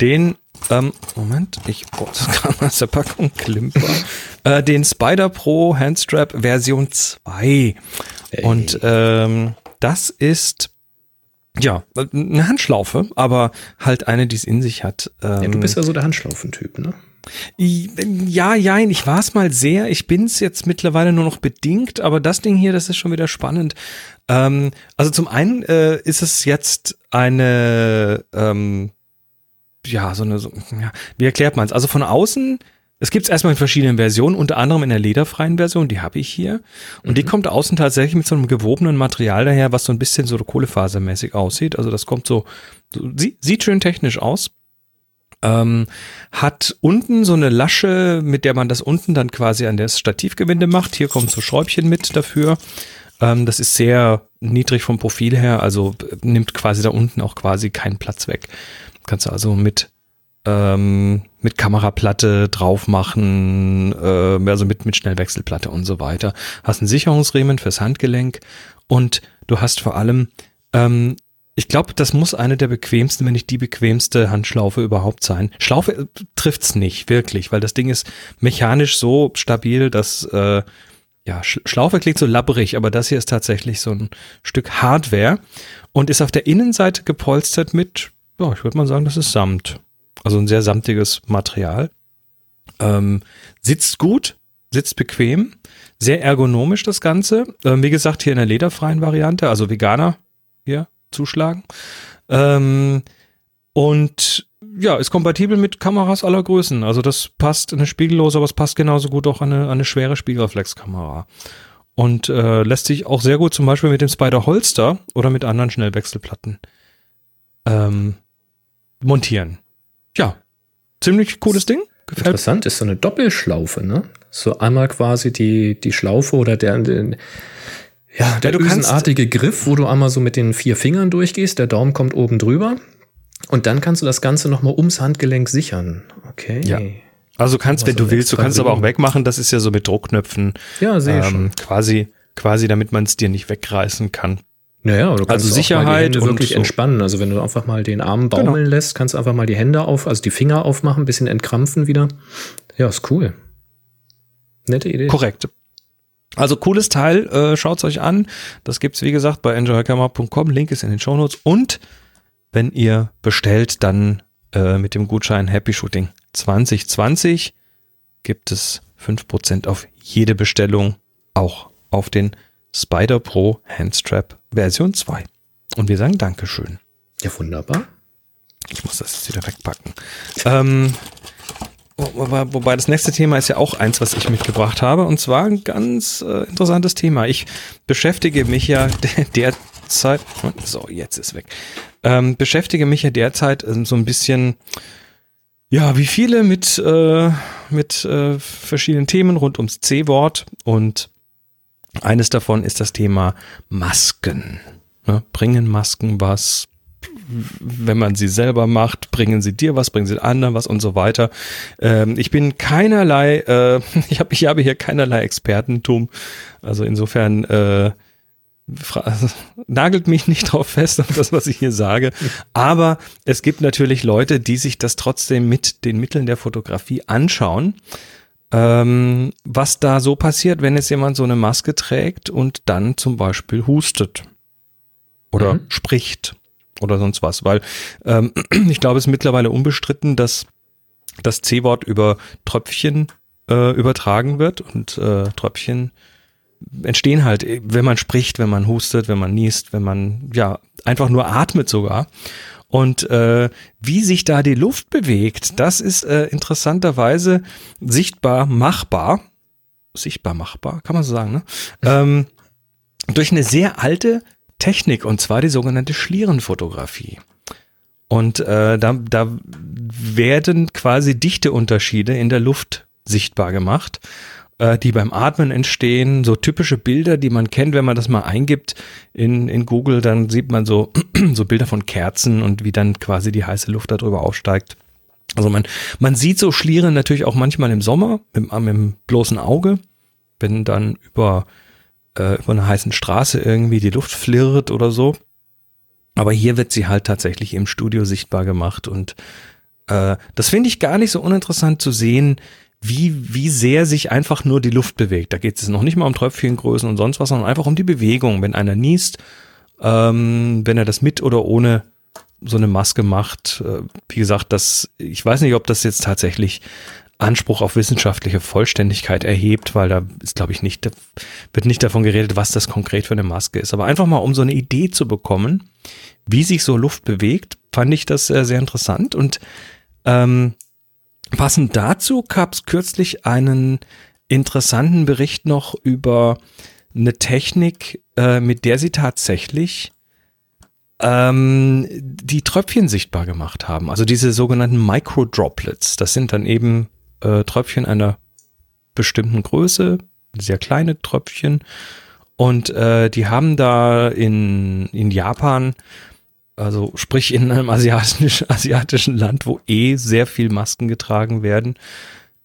den, ähm, Moment, ich, oh, das kam aus der Packung, Klimper, äh, den Spider Pro Handstrap Version 2 und ähm, das ist ja, eine Handschlaufe, aber halt eine, die es in sich hat. Ähm, Ja, du bist ja so der Handschlaufentyp, ne? Ja, ja, ich war es mal sehr. Ich bin es jetzt mittlerweile nur noch bedingt, aber das Ding hier, das ist schon wieder spannend. Ähm, also zum einen äh, ist es jetzt eine, ähm, ja, so eine, so, ja, wie erklärt man es? Also von außen, es gibt es erstmal in verschiedenen Versionen, unter anderem in der lederfreien Version, die habe ich hier. Und die kommt außen tatsächlich mit so einem gewobenen Material daher, was so ein bisschen so kohlefasermäßig aussieht. Also das kommt so, so sieht schön technisch aus. Ähm, hat unten so eine Lasche, mit der man das unten dann quasi an das Stativgewinde macht. Hier kommt so Schräubchen mit dafür. Ähm, das ist sehr niedrig vom Profil her, also äh, nimmt quasi da unten auch quasi keinen Platz weg. Kannst du also mit ähm, mit Kameraplatte drauf machen, äh, also mit, mit Schnellwechselplatte und so weiter. Hast einen Sicherungsriemen fürs Handgelenk und du hast vor allem, ähm, ich glaube, das muss eine der bequemsten, wenn nicht die bequemste Handschlaufe überhaupt sein. Schlaufe äh, trifft's nicht, wirklich, weil das Ding ist mechanisch so stabil, dass äh, ja, Sch Schlaufe klingt so labberig, aber das hier ist tatsächlich so ein Stück Hardware und ist auf der Innenseite gepolstert mit, ja, ich würde mal sagen, das ist Samt. Also ein sehr samtiges Material. Ähm, sitzt gut, sitzt bequem, sehr ergonomisch das Ganze. Ähm, wie gesagt, hier in der lederfreien Variante, also Veganer hier zuschlagen. Ähm, und ja, ist kompatibel mit Kameras aller Größen. Also das passt in eine spiegellose, aber es passt genauso gut auch an eine, eine schwere Spiegelreflexkamera. Und äh, lässt sich auch sehr gut zum Beispiel mit dem Spider Holster oder mit anderen Schnellwechselplatten ähm, montieren. Ja, ziemlich cooles Ding. Gefällt Interessant, ist so eine Doppelschlaufe, ne? So einmal quasi die, die Schlaufe oder der, der ja, der du kannst- düsenartige Griff, wo du einmal so mit den vier Fingern durchgehst, der Daumen kommt oben drüber. Und dann kannst du das Ganze nochmal ums Handgelenk sichern. Okay. Ja. Also kannst, Was wenn du willst, du kannst es aber auch wegmachen. Das ist ja so mit Druckknöpfen. Ja, sehe ich ähm, quasi, quasi, damit man es dir nicht wegreißen kann. Naja, du kannst Also auch Sicherheit und wirklich so. entspannen. Also wenn du einfach mal den Arm baumeln Genau. lässt, kannst du einfach mal die Hände auf, also die Finger aufmachen, ein bisschen entkrampfen wieder. Ja, ist cool. Nette Idee. Korrekt. Also cooles Teil, äh, schaut's euch an. Das gibt's wie gesagt bei enjoycamera.com. Link ist in den Shownotes. Und wenn ihr bestellt, dann äh, mit dem Gutschein Happy Shooting 2020 gibt es 5% auf jede Bestellung, auch auf den Spider Pro Handstrap Version 2. Und wir sagen Dankeschön. Ja, wunderbar. Ich muss das jetzt wieder wegpacken. Ähm, wobei, wobei das nächste Thema ist ja auch eins, was ich mitgebracht habe. Und zwar ein ganz äh, interessantes Thema. Ich beschäftige mich ja de- derzeit. So, jetzt ist weg. Ähm, beschäftige mich ja derzeit ähm, so ein bisschen. Ja, wie viele mit, äh, mit äh, verschiedenen Themen rund ums C-Wort. Und eines davon ist das Thema Masken. Ne? Bringen Masken was? Wenn man sie selber macht, bringen sie dir was, bringen sie anderen was und so weiter. Ähm, ich bin keinerlei, äh, ich, hab, ich habe hier keinerlei Expertentum. Also insofern äh, nagelt mich nicht drauf fest auf das, was ich hier sage. Aber es gibt natürlich Leute, die sich das trotzdem mit den Mitteln der Fotografie anschauen. Ähm, was da so passiert, wenn jetzt jemand so eine Maske trägt und dann zum Beispiel hustet oder mhm. spricht oder sonst was, weil ähm, ich glaube, es ist mittlerweile unbestritten, dass das C-Wort über Tröpfchen äh, übertragen wird und äh, Tröpfchen entstehen halt, wenn man spricht, wenn man hustet, wenn man niest, wenn man ja einfach nur atmet sogar. Und äh, wie sich da die Luft bewegt, das ist äh, interessanterweise sichtbar machbar. Sichtbar machbar, kann man so sagen, ne? Ähm, durch eine sehr alte Technik, und zwar die sogenannte Schlierenfotografie. Und äh, da, da werden quasi Dichteunterschiede in der Luft sichtbar gemacht, äh, die beim Atmen entstehen. So typische Bilder, die man kennt, wenn man das mal eingibt in, in Google, dann sieht man so, so Bilder von Kerzen und wie dann quasi die heiße Luft darüber aufsteigt. Also man, man sieht so Schlieren natürlich auch manchmal im Sommer mit, mit dem bloßen Auge, wenn dann über äh, über einer heißen Straße irgendwie die Luft flirrt oder so. Aber hier wird sie halt tatsächlich im Studio sichtbar gemacht und äh, das finde ich gar nicht so uninteressant zu sehen, wie, wie sehr sich einfach nur die Luft bewegt. Da geht es noch nicht mal um Tröpfchengrößen und sonst was, sondern einfach um die Bewegung. Wenn einer niest, ähm, wenn er das mit oder ohne so eine Maske macht, äh, wie gesagt, das, ich weiß nicht, ob das jetzt tatsächlich Anspruch auf wissenschaftliche Vollständigkeit erhebt, weil da ist, glaube ich, nicht, wird nicht davon geredet, was das konkret für eine Maske ist. Aber einfach mal, um so eine Idee zu bekommen, wie sich so Luft bewegt, fand ich das äh, sehr interessant. Und ähm, passend dazu gab es kürzlich einen interessanten Bericht noch über eine Technik, äh, mit der sie tatsächlich ähm, die Tröpfchen sichtbar gemacht haben. Also diese sogenannten Microdroplets. Das sind dann eben äh, Tröpfchen einer bestimmten Größe, sehr kleine Tröpfchen. Und äh, die haben da in, in Japan, also sprich in einem asiatisch, asiatischen Land, wo eh sehr viel Masken getragen werden,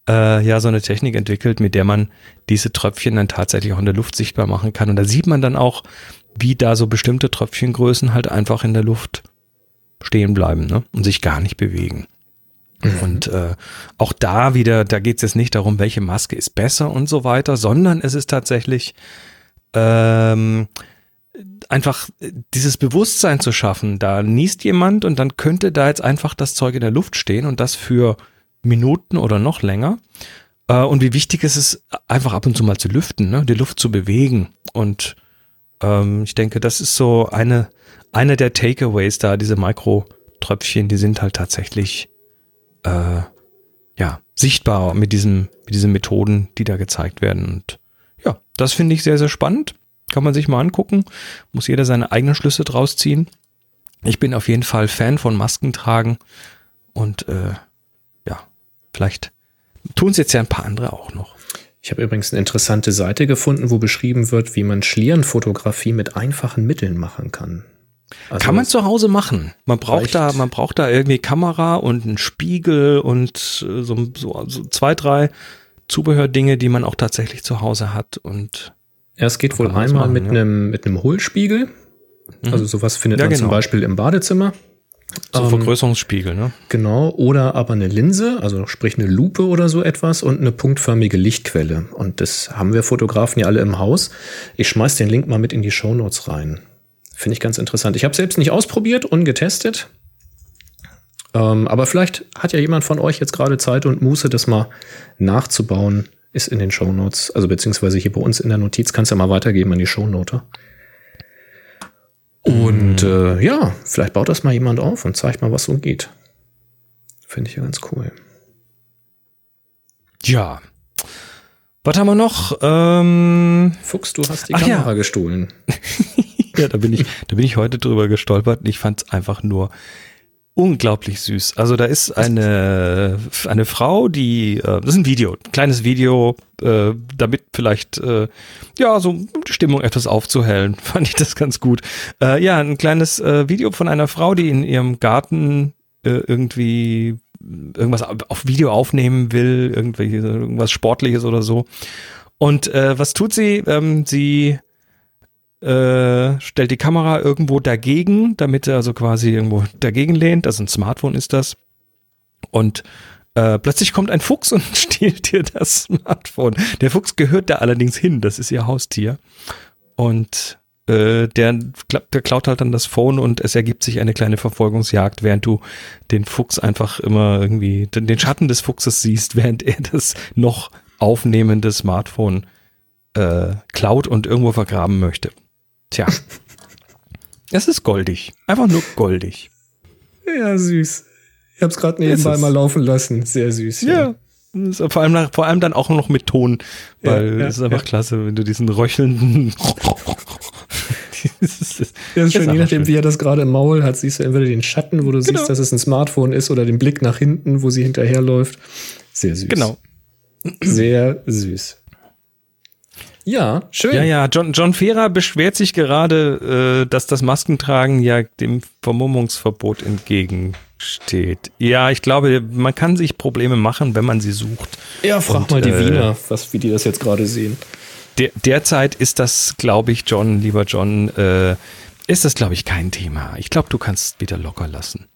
äh, ja so eine Technik entwickelt, mit der man diese Tröpfchen dann tatsächlich auch in der Luft sichtbar machen kann. Und da sieht man dann auch, wie da so bestimmte Tröpfchengrößen halt einfach in der Luft stehen bleiben ne? und sich gar nicht bewegen. Mhm. Und äh, auch da wieder, da geht es jetzt nicht darum, welche Maske ist besser und so weiter, sondern es ist tatsächlich ähm, einfach dieses Bewusstsein zu schaffen. Da niest jemand und dann könnte da jetzt einfach das Zeug in der Luft stehen und das für Minuten oder noch länger. Äh, und wie wichtig ist es, einfach ab und zu mal zu lüften, ne? die Luft zu bewegen. Und ähm, ich denke, das ist so eine, eine der Takeaways da, diese Mikrotröpfchen, die sind halt tatsächlich äh, ja, sichtbar mit diesem, mit diesen Methoden, die da gezeigt werden. Und ja, das finde ich sehr, sehr spannend. Kann man sich mal angucken. Muss jeder seine eigenen Schlüsse draus ziehen. Ich bin auf jeden Fall Fan von Masken tragen. Und äh, ja, vielleicht tun es jetzt ja ein paar andere auch noch. Ich habe übrigens eine interessante Seite gefunden, wo beschrieben wird, wie man Schlierenfotografie mit einfachen Mitteln machen kann. Also Kann man zu Hause machen. Man braucht da, man braucht da irgendwie Kamera und einen Spiegel und äh, so, so, so zwei, drei Zubehördinge, die man auch tatsächlich zu Hause hat und ja, es geht wohl einmal machen, mit ja. einem mit einem Hohlspiegel. Mhm. Also sowas findet ja, man genau. zum Beispiel im Badezimmer. So ähm, Vergrößerungsspiegel, ne? Genau, oder aber eine Linse, also sprich eine Lupe oder so etwas und eine punktförmige Lichtquelle. Und das haben wir Fotografen ja alle im Haus. Ich schmeiß den Link mal mit in die Show Notes rein. Finde ich ganz interessant. Ich habe selbst nicht ausprobiert und getestet. Ähm, aber vielleicht hat ja jemand von euch jetzt gerade Zeit und Muße, das mal nachzubauen. Ist in den Show Notes, also beziehungsweise hier bei uns in der Notiz, kannst du ja mal weitergeben an die Shownote. Und mhm. äh, ja, vielleicht baut das mal jemand auf und zeigt mal, was so geht. Finde ich ja ganz cool. Ja. Was haben wir noch? Ähm Fuchs, du hast die Kamera ja. gestohlen. ja, da bin ich, da bin ich heute drüber gestolpert und ich fand es einfach nur unglaublich süß. Also da ist eine, eine Frau, die, äh, das ist ein Video, ein kleines Video, äh, damit vielleicht, äh, ja, so die Stimmung etwas aufzuhellen, fand ich das ganz gut. Äh, ja, ein kleines Video von einer Frau, die in ihrem Garten irgendwie irgendwas auf Video aufnehmen will, irgendwie irgendwas Sportliches oder so. Und äh, was tut sie? Ähm, sie äh, stellt die Kamera irgendwo dagegen, damit er also quasi irgendwo dagegen lehnt. Also ein Smartphone ist das. Und äh, plötzlich kommt ein Fuchs und stiehlt dir das Smartphone. Der Fuchs gehört da allerdings hin, das ist ihr Haustier. Und äh, der, der klaut halt dann das Phone und es ergibt sich eine kleine Verfolgungsjagd, während du den Fuchs einfach immer irgendwie, den, den Schatten des Fuchses siehst, während er das noch aufnehmende Smartphone äh, klaut und irgendwo vergraben möchte. Tja. Es ist goldig. Einfach nur goldig. Ja, süß. Ich habe es gerade nebenbei mal laufen lassen. Sehr süß. Ja. ja. Vor allem, vor allem dann auch noch mit Ton, weil ja, es ist einfach ja. klasse, wenn du diesen röchelnden. Das ist, das schön, je nachdem, schön. wie er das gerade im Maul hat, siehst du entweder den Schatten, wo du genau. siehst, dass es ein Smartphone ist, oder den Blick nach hinten, wo sie hinterherläuft. Sehr süß. Genau. Sehr süß. Ja, schön. Ja, ja, John, John Fehrer beschwert sich gerade, äh, dass das Maskentragen ja dem Vermummungsverbot entgegensteht. Ja, ich glaube, man kann sich Probleme machen, wenn man sie sucht. Ja, frag Und, mal die äh, Wiener, was, wie die das jetzt gerade sehen. Der, derzeit ist das, glaube ich, John, lieber John, äh, ist das, glaube ich, kein Thema. Ich glaube, du kannst wieder locker lassen.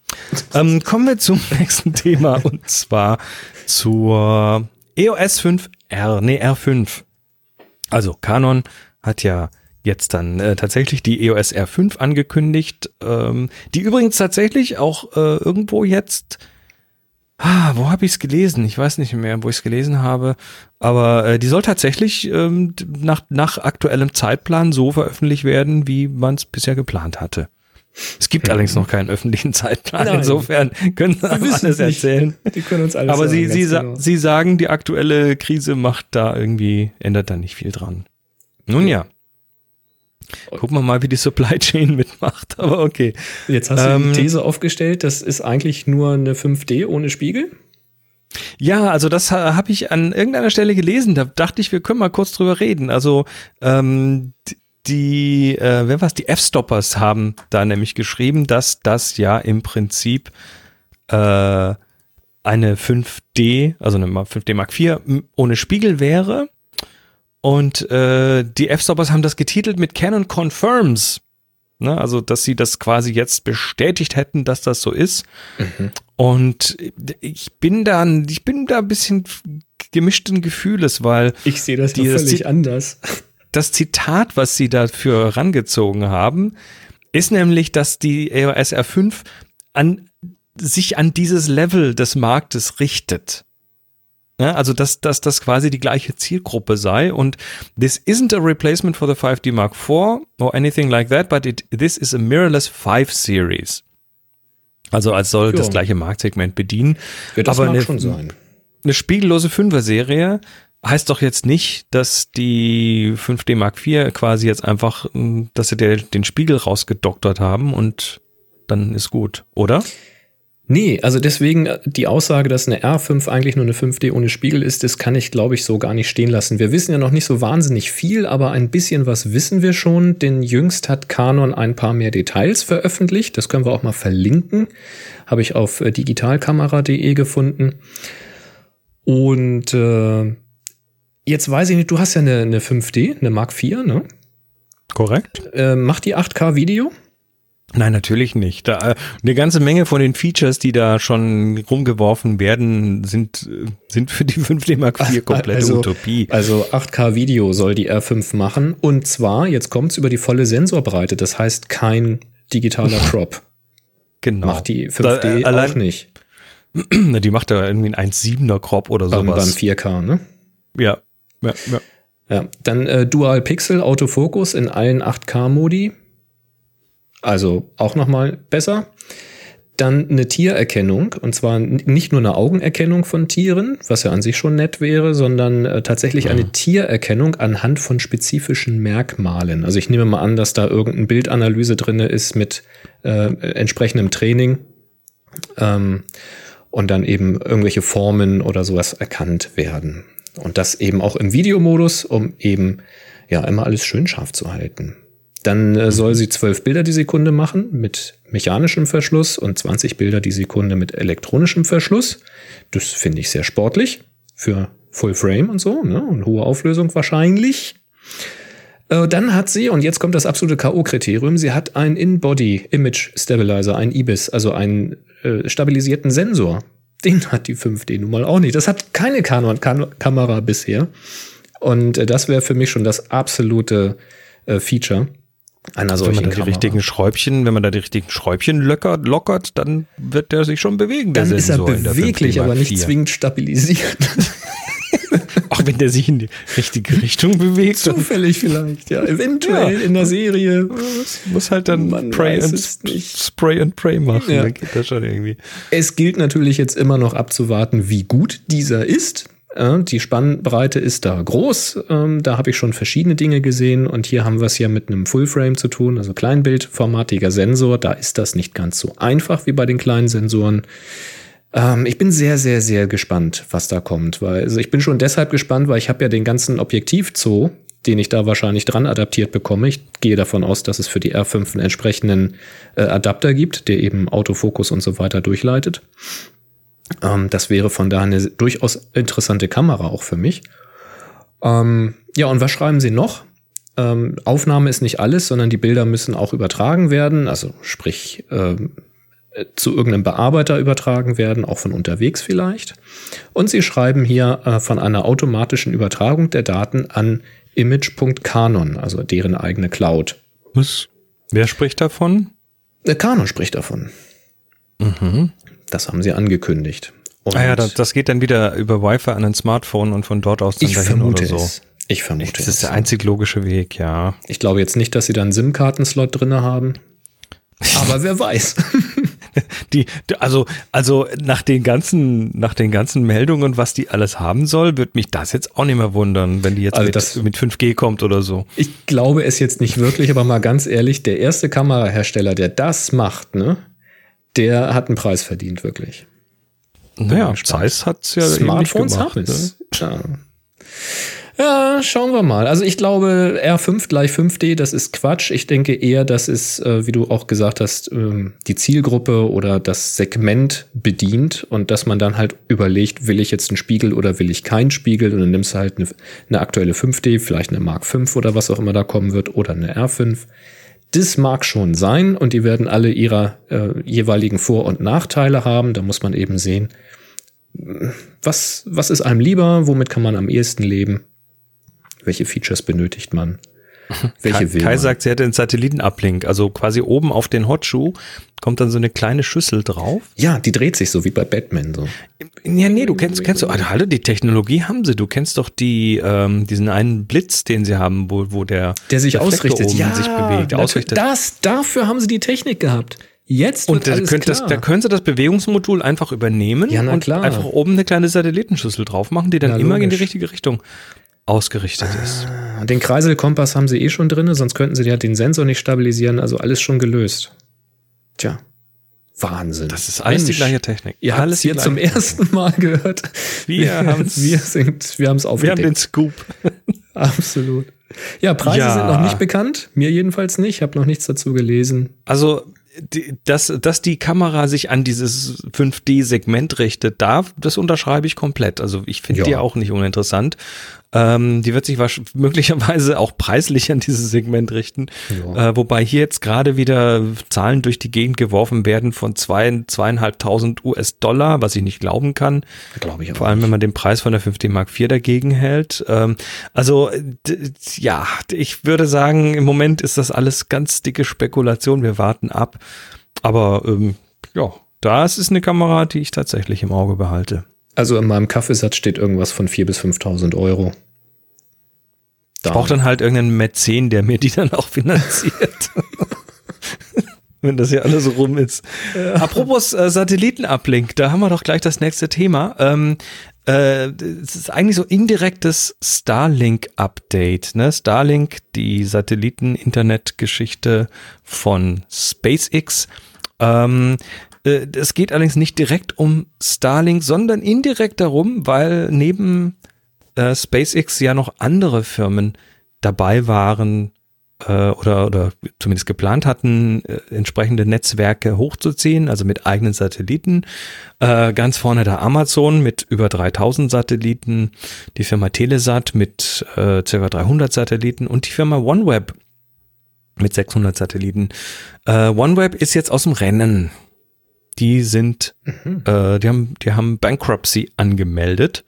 ähm, kommen wir zum nächsten Thema und zwar zur EOS 5R, nee, R5. Also Canon hat ja jetzt dann äh, tatsächlich die EOS R5 angekündigt, ähm, die übrigens tatsächlich auch äh, irgendwo jetzt, ah, wo habe ich es gelesen? Ich weiß nicht mehr, wo ich es gelesen habe, aber äh, die soll tatsächlich ähm, nach, nach aktuellem Zeitplan so veröffentlicht werden, wie man es bisher geplant hatte. Es gibt allerdings noch keinen öffentlichen Zeitplan. Nein. Insofern können sie alles erzählen. Die können uns alles Aber sagen, sie, sie, genau. sie sagen, die aktuelle Krise macht da irgendwie, ändert da nicht viel dran. Nun ja. Gucken wir mal, wie die Supply Chain mitmacht, aber okay. Jetzt hast ähm, du die These aufgestellt, das ist eigentlich nur eine 5D ohne Spiegel? Ja, also das habe ich an irgendeiner Stelle gelesen. Da dachte ich, wir können mal kurz drüber reden. Also ähm, die, äh, wer was, die F-Stoppers haben da nämlich geschrieben, dass das ja im Prinzip äh, eine 5D, also eine 5D Mark IV ohne Spiegel wäre. Und äh, die F-Stoppers haben das getitelt mit Canon Confirms. Ne? Also, dass sie das quasi jetzt bestätigt hätten, dass das so ist. Mhm. Und ich bin da, ich bin da ein bisschen gemischten Gefühles, weil ich sehe das die, völlig das, anders das Zitat, was sie dafür rangezogen haben, ist nämlich, dass die EOS R5 an, sich an dieses Level des Marktes richtet. Ja, also, dass, dass das quasi die gleiche Zielgruppe sei und this isn't a replacement for the 5D Mark IV or anything like that, but it, this is a mirrorless 5 Series. Also, als soll jo. das gleiche Marktsegment bedienen. Ja, das Aber mag eine, schon sein. Eine spiegellose 5er Serie heißt doch jetzt nicht, dass die 5D Mark IV quasi jetzt einfach, hm, dass sie den Spiegel rausgedoktert haben und dann ist gut, oder? Nee, also deswegen äh, die Aussage, dass eine R5 eigentlich nur eine 5D ohne Spiegel ist, das kann ich, glaube ich, so gar nicht stehen lassen. Wir wissen ja noch nicht so wahnsinnig viel, aber ein bisschen was wissen wir schon, denn jüngst hat Canon ein paar mehr Details veröffentlicht. Das können wir auch mal verlinken. Habe ich auf äh, digitalkamera.de gefunden. Und äh, Jetzt weiß ich nicht, du hast ja eine, eine 5D, eine Mark IV, ne? Korrekt. Äh, macht die 8K-Video? Nein, natürlich nicht. Da, äh, eine ganze Menge von den Features, die da schon rumgeworfen werden, sind, äh, sind für die 5D Mark IV komplette also, Utopie. Also 8K-Video soll die R5 machen. Und zwar, jetzt kommt's über die volle Sensorbreite. Das heißt kein digitaler Crop. Genau. Macht die 5D da, äh, allein, auch nicht. Die macht da irgendwie ein 1,7er Crop oder sowas. Beim, beim 4K, ne? Ja, ja, ja. ja dann äh, Dual Pixel Autofokus in allen 8K-Modi. Also auch nochmal besser. Dann eine Tiererkennung, und zwar nicht nur eine Augenerkennung von Tieren, was ja an sich schon nett wäre, sondern äh, tatsächlich eine Tiererkennung anhand von spezifischen Merkmalen. Also ich nehme mal an, dass da irgendeine Bildanalyse drinne ist mit äh, entsprechendem Training Ähm, und dann eben irgendwelche Formen oder sowas erkannt werden. Und das eben auch im Videomodus, um eben ja immer alles schön scharf zu halten. Dann äh, soll sie zwölf Bilder die Sekunde machen mit mechanischem Verschluss und 20 Bilder die Sekunde mit elektronischem Verschluss. Das finde ich sehr sportlich für Full Frame und so, ne? Und hohe Auflösung wahrscheinlich. Äh, dann hat sie, und jetzt kommt das absolute K.O.-Kriterium, sie hat einen In-Body Image Stabilizer, einen IBIS, also einen äh, stabilisierten Sensor. Den hat die 5D nun mal auch nicht. Das hat keine Canon-Kamera bisher. Und äh, das wäre für mich schon das absolute äh, Feature einer solchen wenn man da die richtigen Schräubchen, wenn man da die richtigen Schräubchen lockert, lockert, dann wird der sich schon bewegen. Dann ist er beweglich, aber nicht zwingend stabilisiert. Auch wenn der sich in die richtige Richtung bewegt. Zufällig vielleicht, ja. Eventuell ja. in der Serie. Muss halt dann Man Pray and, Spray and Pray machen. Ja. Dann geht das schon irgendwie. Es gilt natürlich jetzt immer noch abzuwarten, wie gut dieser ist. Die Spannbreite ist da groß. Ähm, da habe ich schon verschiedene Dinge gesehen. Und hier haben wir es ja mit einem Fullframe zu tun, also kleinbildformatiger Sensor. Da ist das nicht ganz so einfach wie bei den kleinen Sensoren. Ähm, ich bin sehr, sehr, sehr gespannt, was da kommt. Weil, also ich bin schon deshalb gespannt, weil ich habe ja den ganzen Objektivzoo, den ich da wahrscheinlich dran adaptiert bekomme. Ich gehe davon aus, dass es für die R5 einen entsprechenden äh, Adapter gibt, der eben Autofokus und so weiter durchleitet. Ähm, das wäre von daher eine durchaus interessante Kamera auch für mich. Ähm, ja, und was schreiben Sie noch? Ähm, Aufnahme ist nicht alles, sondern die Bilder müssen auch übertragen werden, also sprich ähm, zu irgendeinem Bearbeiter übertragen werden, auch von unterwegs vielleicht. Und Sie schreiben hier äh, von einer automatischen Übertragung der Daten an image.canon, also deren eigene Cloud. Was? Wer spricht davon? Der Canon spricht davon. Mhm. Das haben sie angekündigt. Und ah ja, das, das, geht dann wieder über Wi-Fi an ein Smartphone und von dort aus dann ich dahin vermute oder so. Es. Ich vermute Das ist der einzig logische Weg, ja. Ich glaube jetzt nicht, dass sie da einen SIM-Kartenslot drinne haben. Aber wer weiß. Die, also, also nach den ganzen, nach den ganzen Meldungen, was die alles haben soll, wird mich das jetzt auch nicht mehr wundern, wenn die jetzt also mit, das, mit 5G kommt oder so. Ich glaube es jetzt nicht wirklich, aber mal ganz ehrlich, der erste Kamerahersteller, der das macht, ne, der hat einen Preis verdient, wirklich. Naja, Zeiss hat's ja Smartphones haben es. Ne? Ja. Ja, schauen wir mal. Also ich glaube, R5 gleich 5D, das ist Quatsch. Ich denke eher, das ist, äh, wie du auch gesagt hast, ähm, die Zielgruppe oder das Segment bedient und dass man dann halt überlegt, will ich jetzt einen Spiegel oder will ich keinen Spiegel und dann nimmst du halt eine, eine aktuelle 5D, vielleicht eine Mark 5 oder was auch immer da kommen wird oder eine R5. Das mag schon sein und die werden alle ihrer äh, jeweiligen Vor- und Nachteile haben. Da muss man eben sehen, was, was ist einem lieber, womit kann man am ehesten leben, welche Features benötigt man. Welche Kai, Kai sagt, sie hätte einen Satellitenablink, also quasi oben auf den Hotshoe kommt dann so eine kleine Schüssel drauf. Ja, die dreht sich so wie bei Batman so. Ja, nee, du kennst, kennst du, also, hallo, die Technologie haben sie. Du kennst doch die, ähm, diesen einen Blitz, den sie haben, wo, wo der, der sich ausrichtet, ja, sich bewegt, ausrichtet. Das, dafür haben sie die Technik gehabt. Jetzt und da, könnt das, da können sie das Bewegungsmodul einfach übernehmen ja, und klar. einfach oben eine kleine Satellitenschüssel drauf machen, die dann na, immer logisch. in die richtige Richtung ausgerichtet ah, ist. Den Kreiselkompass haben sie eh schon drin, sonst könnten sie ja den Sensor nicht stabilisieren, also alles schon gelöst. Tja. Wahnsinn. Das ist alles Mensch, die gleiche Technik. Ihr habt es hier zum ersten Mal gehört. Wir, haben wir sind, wir haben es aufgedeckt. Wir haben den Scoop. Absolut. Ja, Preise ja. sind noch nicht bekannt. Mir jedenfalls nicht. Ich habe noch nichts dazu gelesen. Also die, dass, dass die Kamera sich an dieses 5D-Segment richtet, da, das unterschreibe ich komplett. Also ich finde ja. die auch nicht uninteressant. Ähm, die wird sich möglicherweise auch preislich an dieses Segment richten. Ja. Äh, wobei hier jetzt gerade wieder Zahlen durch die Gegend geworfen werden von zwei, zweieinhalbtausend US-Dollar, was ich nicht glauben kann. Glaube ich auch Vor allem, wenn man den Preis von der 5D Mark IV dagegen hält. Ähm, also, ja, ich würde sagen, im Moment ist das alles ganz dicke Spekulation. Wir warten ab. Aber, ähm, ja, das ist eine Kamera, die ich tatsächlich im Auge behalte. Also in meinem Kaffeesatz steht irgendwas von 4.000 bis 5.000 Euro. Da. Ich brauche dann halt irgendeinen Mäzen, der mir die dann auch finanziert. Wenn das hier alles so rum ist. Ja. Apropos äh, Satellitenablink, da haben wir doch gleich das nächste Thema. Ähm, äh, es ist eigentlich so indirektes Starlink-Update. Ne? Starlink, die Satelliten-Internet-Geschichte von SpaceX. Ähm, Äh, es geht allerdings nicht direkt um Starlink, sondern indirekt darum, weil neben äh, SpaceX ja noch andere Firmen dabei waren äh, oder, oder zumindest geplant hatten, äh, entsprechende Netzwerke hochzuziehen, also mit eigenen Satelliten. Äh, ganz vorne der Amazon mit über 3000 Satelliten, die Firma Telesat mit äh, ca. 300 Satelliten und die Firma OneWeb mit 600 Satelliten. Äh, OneWeb ist jetzt aus dem Rennen. Die sind, mhm. äh, die haben, die haben Bankruptcy angemeldet.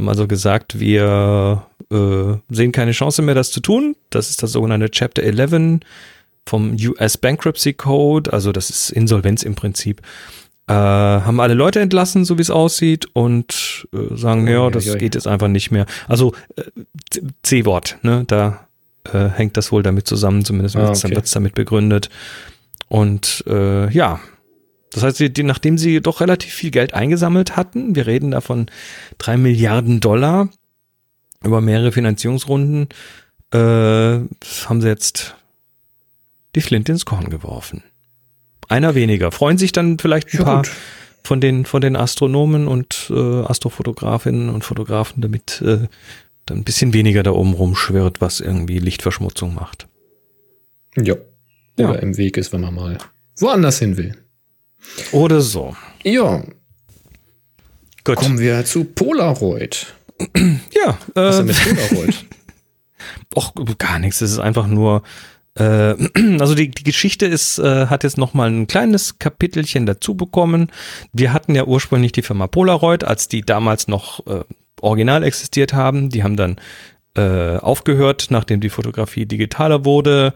Haben also gesagt, wir äh, sehen keine Chance mehr, das zu tun. Das ist das sogenannte Chapter 11 vom US Bankruptcy Code. Also das ist Insolvenz im Prinzip. Äh, haben alle Leute entlassen, so wie es aussieht, und äh, sagen, ja, das ja, ja, geht jetzt einfach nicht mehr. Also äh, C-Wort, ne? Da äh, hängt das wohl damit zusammen, zumindest ah, okay. wird es damit begründet. Und äh, ja, das heißt, die, nachdem sie doch relativ viel Geld eingesammelt hatten, wir reden da von drei Milliarden Dollar über mehrere Finanzierungsrunden, äh, haben sie jetzt die Flint ins Korn geworfen. Einer weniger. Freuen sich dann vielleicht ein ja, paar gut. von den, von den Astronomen und äh, Astrofotografinnen und Fotografen, damit äh, dann ein bisschen weniger da oben rumschwirrt, was irgendwie Lichtverschmutzung macht. Ja. Oder ja. im Weg ist, wenn man mal woanders hin will. Oder so. Ja. Gut. Kommen wir zu Polaroid. ja. Was äh, ist denn mit Polaroid? Och, gar nichts. Es ist einfach nur. Äh, also die, die Geschichte ist, äh, hat jetzt noch mal ein kleines Kapitelchen dazu bekommen. Wir hatten ja ursprünglich die Firma Polaroid, als die damals noch äh, original existiert haben. Die haben dann äh, aufgehört, nachdem die Fotografie digitaler wurde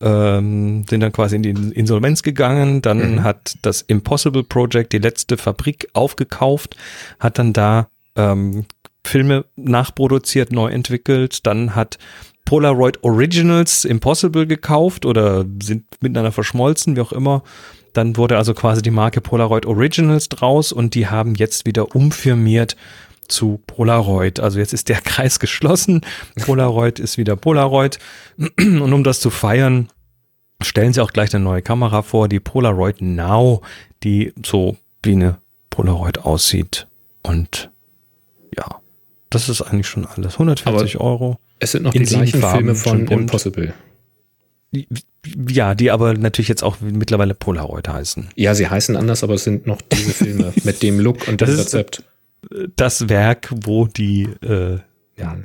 ähm, sind dann quasi in die Insolvenz gegangen. Dann mhm. hat das Impossible Project die letzte Fabrik aufgekauft, hat dann da ähm, Filme nachproduziert, neu entwickelt. Dann hat Polaroid Originals Impossible gekauft oder sind miteinander verschmolzen, wie auch immer. Dann wurde also quasi die Marke Polaroid Originals draus und die haben jetzt wieder umfirmiert zu Polaroid. Also jetzt ist der Kreis geschlossen. Polaroid ist wieder Polaroid. Und um das zu feiern, stellen sie auch gleich eine neue Kamera vor, die Polaroid Now, die so wie eine Polaroid aussieht. Und ja, das ist eigentlich schon alles. 140 aber Euro. Es sind noch die gleichen Farben, Filme von Impossible. Ja, die aber natürlich jetzt auch mittlerweile Polaroid heißen. Ja, sie heißen anders, aber es sind noch diese Filme mit dem Look und dem Rezept das Werk, wo die äh, ja.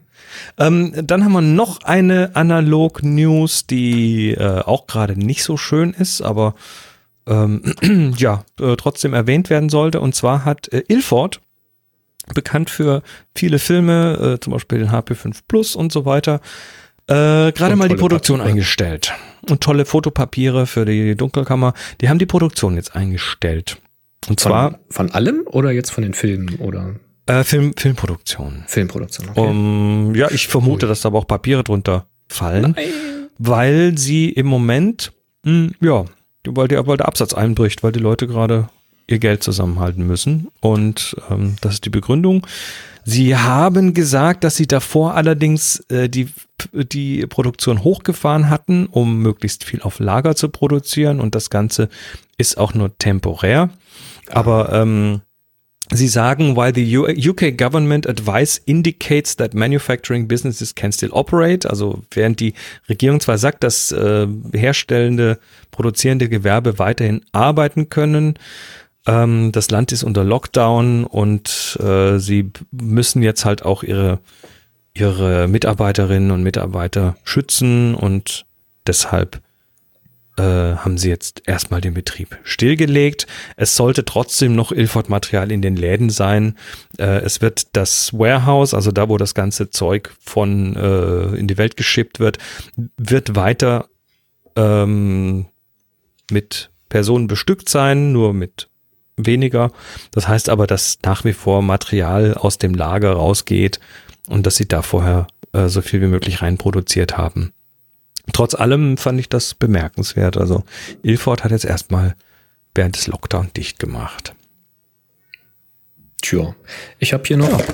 Ähm, dann haben wir noch eine Analog-News, die äh, auch gerade nicht so schön ist, aber ähm, ja, äh, trotzdem erwähnt werden sollte. Und zwar hat äh, Ilford, bekannt für viele Filme, äh, zum Beispiel den HP5 Plus und so weiter, äh, gerade mal die Produktion Papiere. eingestellt. Und tolle Fotopapiere für die Dunkelkammer. Die haben die Produktion jetzt eingestellt. Und von, zwar. Von allem oder jetzt von den Filmen oder? Äh, Film, Filmproduktion. Filmproduktion, okay. Um, ja, ich vermute, dass da aber auch Papiere drunter fallen, Nein. weil sie im Moment, mh, hm, ja, weil der, weil der Absatz einbricht, weil die Leute gerade ihr Geld zusammenhalten müssen. Und ähm, das ist die Begründung. Sie haben gesagt, dass sie davor allerdings äh, die, die Produktion hochgefahren hatten, um möglichst viel auf Lager zu produzieren. Und das Ganze ist auch nur temporär. Aber ähm, Sie sagen, while the UK government advice indicates that manufacturing businesses can still operate, also während die Regierung zwar sagt, dass äh, herstellende, produzierende Gewerbe weiterhin arbeiten können, ähm, das Land ist unter Lockdown und äh, sie müssen jetzt halt auch ihre, ihre Mitarbeiterinnen und Mitarbeiter schützen und deshalb äh, haben sie jetzt erstmal den Betrieb stillgelegt. Es sollte trotzdem noch Ilford-Material in den Läden sein. Äh, es wird das Warehouse, also da, wo das ganze Zeug von äh, in die Welt geschippt wird, wird weiter ähm, mit Personen bestückt sein, nur mit weniger. Das heißt aber, dass nach wie vor Material aus dem Lager rausgeht und dass sie da vorher äh, so viel wie möglich reinproduziert haben. Trotz allem fand ich das bemerkenswert. Also Ilford hat jetzt erstmal während des Lockdown dicht gemacht. Tja, ich habe hier noch ja.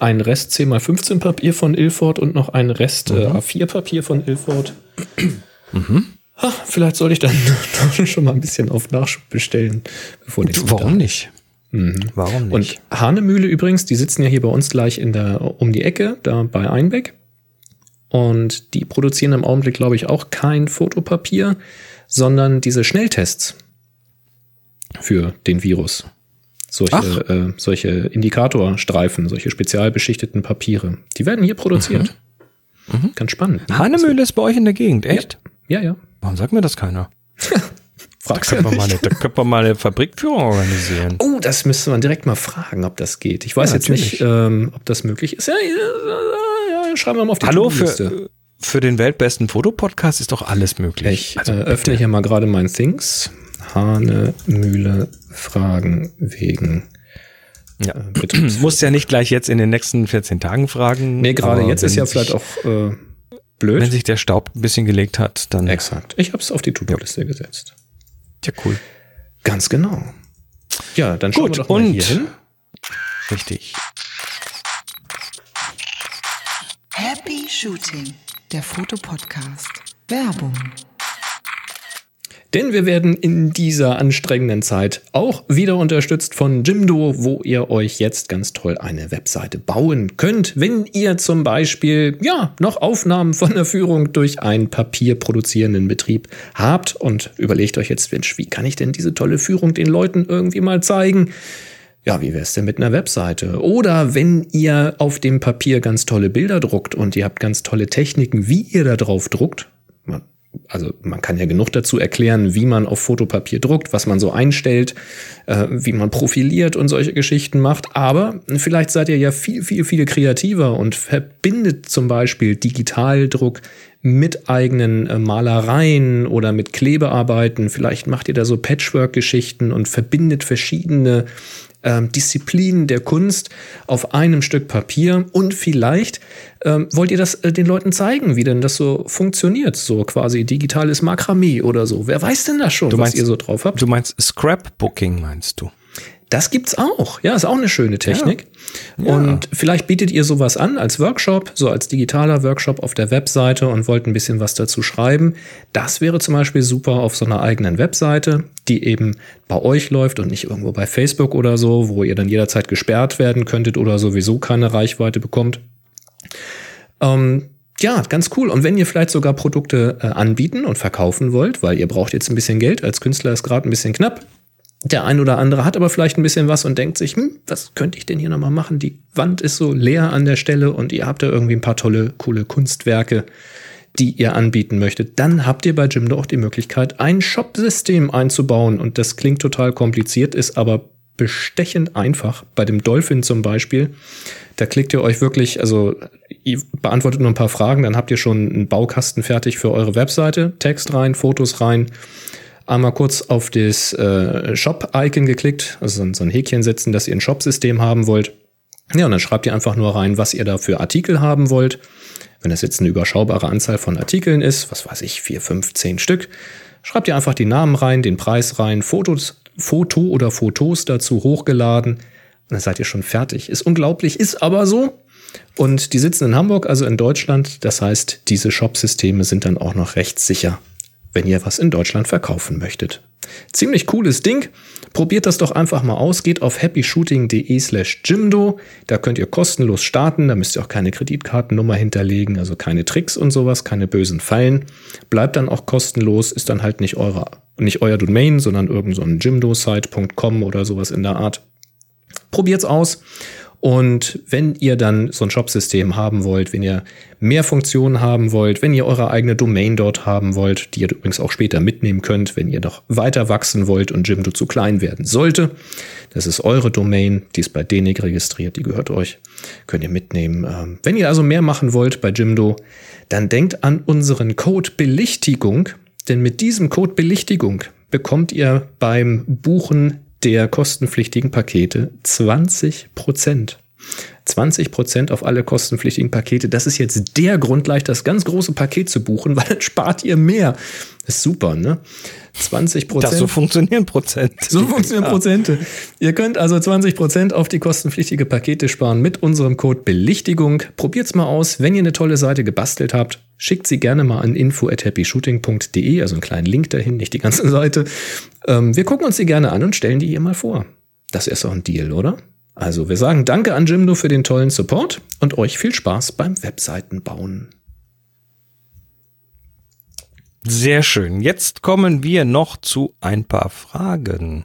einen Rest 10x15 Papier von Ilford und noch einen Rest äh, mhm. A4 Papier von Ilford. Mhm. Ha, vielleicht sollte ich dann schon mal ein bisschen auf Nachschub bestellen, bevor die Warum nicht? Mhm. Warum nicht? Und Hahnemühle übrigens, die sitzen ja hier bei uns gleich in der, um die Ecke, da bei Einbeck. Und die produzieren im Augenblick, glaube ich, auch kein Fotopapier, sondern diese Schnelltests für den Virus. Solche, äh, solche Indikatorstreifen, solche spezial beschichteten Papiere. Die werden hier produziert. Mhm. Mhm. Ganz spannend. Ne? Hahnemühle ist bei euch in der Gegend, echt? Ja, ja. ja. Warum sagt mir das keiner? Fragst da, können ja mal da können wir mal eine Fabrikführung organisieren. Oh, das müsste man direkt mal fragen, ob das geht. Ich weiß ja, jetzt nicht, ähm, ob das möglich ist. Ja, ja, schreiben wir mal auf die Hallo, für, für den weltbesten Fotopodcast ist doch alles möglich. Ich also, äh, öffne hier mal gerade mein Things. Hahnemühle Fragen wegen ja. äh, Muss ja nicht gleich jetzt in den nächsten 14 Tagen fragen. Nee, gerade jetzt ist ja vielleicht auch äh, blöd. Wenn sich der Staub ein bisschen gelegt hat, dann. Exakt. Ich habe es auf die To-Do-Liste ja. gesetzt. Ja, cool. Ganz genau. Ja, dann schauen Gut, wir doch mal und hier hin. Richtig. Happy Shooting, der Fotopodcast. Werbung. Denn wir werden in dieser anstrengenden Zeit auch wieder unterstützt von Jimdo, wo ihr euch jetzt ganz toll eine Webseite bauen könnt, wenn ihr zum Beispiel ja noch Aufnahmen von der Führung durch einen papierproduzierenden Betrieb habt und überlegt euch jetzt, Mensch, wie kann ich denn diese tolle Führung den Leuten irgendwie mal zeigen? Ja, wie wäre es denn mit einer Webseite? Oder wenn ihr auf dem Papier ganz tolle Bilder druckt und ihr habt ganz tolle Techniken, wie ihr da drauf druckt, also man kann ja genug dazu erklären, wie man auf Fotopapier druckt, was man so einstellt, äh, wie man profiliert und solche Geschichten macht. Aber vielleicht seid ihr ja viel, viel, viel kreativer und verbindet zum Beispiel Digitaldruck mit eigenen äh, Malereien oder mit Klebearbeiten. Vielleicht macht ihr da so Patchwork-Geschichten und verbindet verschiedene ähm, Disziplinen der Kunst auf einem Stück Papier und vielleicht ähm, wollt ihr das äh, den Leuten zeigen, wie denn das so funktioniert, so quasi digitales Makramee oder so. Wer weiß denn das schon, meinst, was ihr so drauf habt? Du meinst Scrapbooking, meinst du? Das gibt's auch. Ja, ist auch eine schöne Technik. Ja. Und vielleicht bietet ihr sowas an als Workshop, so als digitaler Workshop auf der Webseite und wollt ein bisschen was dazu schreiben. Das wäre zum Beispiel super auf so einer eigenen Webseite, die eben bei euch läuft und nicht irgendwo bei Facebook oder so, wo ihr dann jederzeit gesperrt werden könntet oder sowieso keine Reichweite bekommt. Ähm, ja, ganz cool. Und wenn ihr vielleicht sogar Produkte äh, anbieten und verkaufen wollt, weil ihr braucht jetzt ein bisschen Geld, als Künstler ist gerade ein bisschen knapp, der ein oder andere hat aber vielleicht ein bisschen was und denkt sich, hm, was könnte ich denn hier nochmal machen? Die Wand ist so leer an der Stelle und ihr habt da irgendwie ein paar tolle, coole Kunstwerke, die ihr anbieten möchtet. Dann habt ihr bei Jimdo auch die Möglichkeit, ein Shop-System einzubauen. Und das klingt total kompliziert, ist aber bestechend einfach. Bei dem Dolphin zum Beispiel, da klickt ihr euch wirklich, also ihr beantwortet nur ein paar Fragen, dann habt ihr schon einen Baukasten fertig für eure Webseite, Text rein, Fotos rein einmal kurz auf das äh, Shop-Icon geklickt, also so, ein Häkchen setzen, dass ihr ein Shop-System haben wollt. Ja, und dann schreibt ihr einfach nur rein, was ihr da für Artikel haben wollt. Wenn das jetzt eine überschaubare Anzahl von Artikeln ist, was weiß ich, vier, fünf, zehn Stück, schreibt ihr einfach die Namen rein, den Preis rein, Fotos, Foto oder Fotos dazu hochgeladen. Und dann seid ihr schon fertig. Ist unglaublich, ist aber so. Und die sitzen in Hamburg, also in Deutschland. Das heißt, diese Shop-Systeme sind dann auch noch rechtssicher wenn ihr was in Deutschland verkaufen möchtet. Ziemlich cooles Ding. Probiert das doch einfach mal aus. Geht auf happyshooting.de slash Jimdo. Da könnt ihr kostenlos starten. Da müsst ihr auch keine Kreditkartennummer hinterlegen, also keine Tricks und sowas, keine bösen Fallen. Bleibt dann auch kostenlos, ist dann halt nicht, eure, nicht euer Domain, sondern irgend so jimdosite.com oder sowas in der Art. Probiert's aus. Und wenn ihr dann so ein Shop-System haben wollt, wenn ihr mehr Funktionen haben wollt, wenn ihr eure eigene Domain dort haben wollt, die ihr übrigens auch später mitnehmen könnt, wenn ihr noch weiter wachsen wollt und Jimdo zu klein werden sollte, das ist eure Domain, die ist bei DENIC registriert, die gehört euch, könnt ihr mitnehmen. Ähm, wenn ihr also mehr machen wollt bei Jimdo, dann denkt an unseren Code Belichtigung, denn mit diesem Code Belichtigung bekommt ihr beim Buchen der kostenpflichtigen Pakete 20 Prozent. 20% auf alle kostenpflichtigen Pakete. Das ist jetzt der Grund, gleich das ganz große Paket zu buchen, weil dann spart ihr mehr. Das ist super, ne? 20 Prozent. Das so funktionieren Prozent. So funktionieren ja. Prozente. Ihr könnt also 20 Prozent auf die kostenpflichtige Pakete sparen mit unserem Code Belichtigung. Probiert's mal aus. Wenn ihr eine tolle Seite gebastelt habt, schickt sie gerne mal an info at happyshooting.de, also einen kleinen Link dahin, nicht die ganze Seite. Ähm, wir gucken uns die gerne an und stellen die hier mal vor. Das ist doch ein Deal, oder? Also wir sagen Danke an Jimdo für den tollen Support und euch viel Spaß beim Webseitenbauen. Sehr schön. Jetzt kommen wir noch zu ein paar Fragen.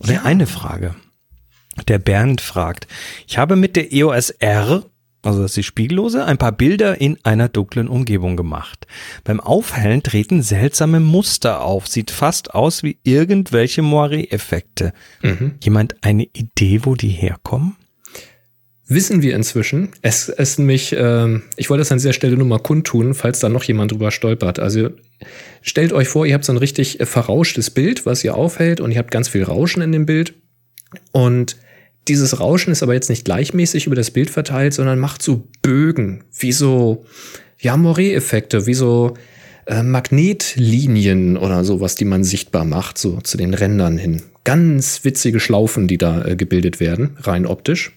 Oder ja. eine Frage. Der Bernd fragt, ich habe mit der EOS R, also das ist die Spiegellose, ein paar Bilder in einer dunklen Umgebung gemacht. Beim Aufhellen treten seltsame Muster auf, sieht fast aus wie irgendwelche Moiré-Effekte. Mhm. Jemand eine Idee, wo die herkommen? wissen wir inzwischen. Es ist nämlich, äh, ich wollte das an dieser Stelle nur mal kundtun, falls da noch jemand drüber stolpert. Also stellt euch vor, ihr habt so ein richtig äh, verrauschtes Bild, was ihr aufhält und ihr habt ganz viel Rauschen in dem Bild. Und dieses Rauschen ist aber jetzt nicht gleichmäßig über das Bild verteilt, sondern macht so Bögen, wie so, ja, Moiré-Effekte, wie so äh, Magnetlinien oder sowas, die man sichtbar macht, so zu den Rändern hin. Ganz witzige Schlaufen, die da äh, gebildet werden, rein optisch.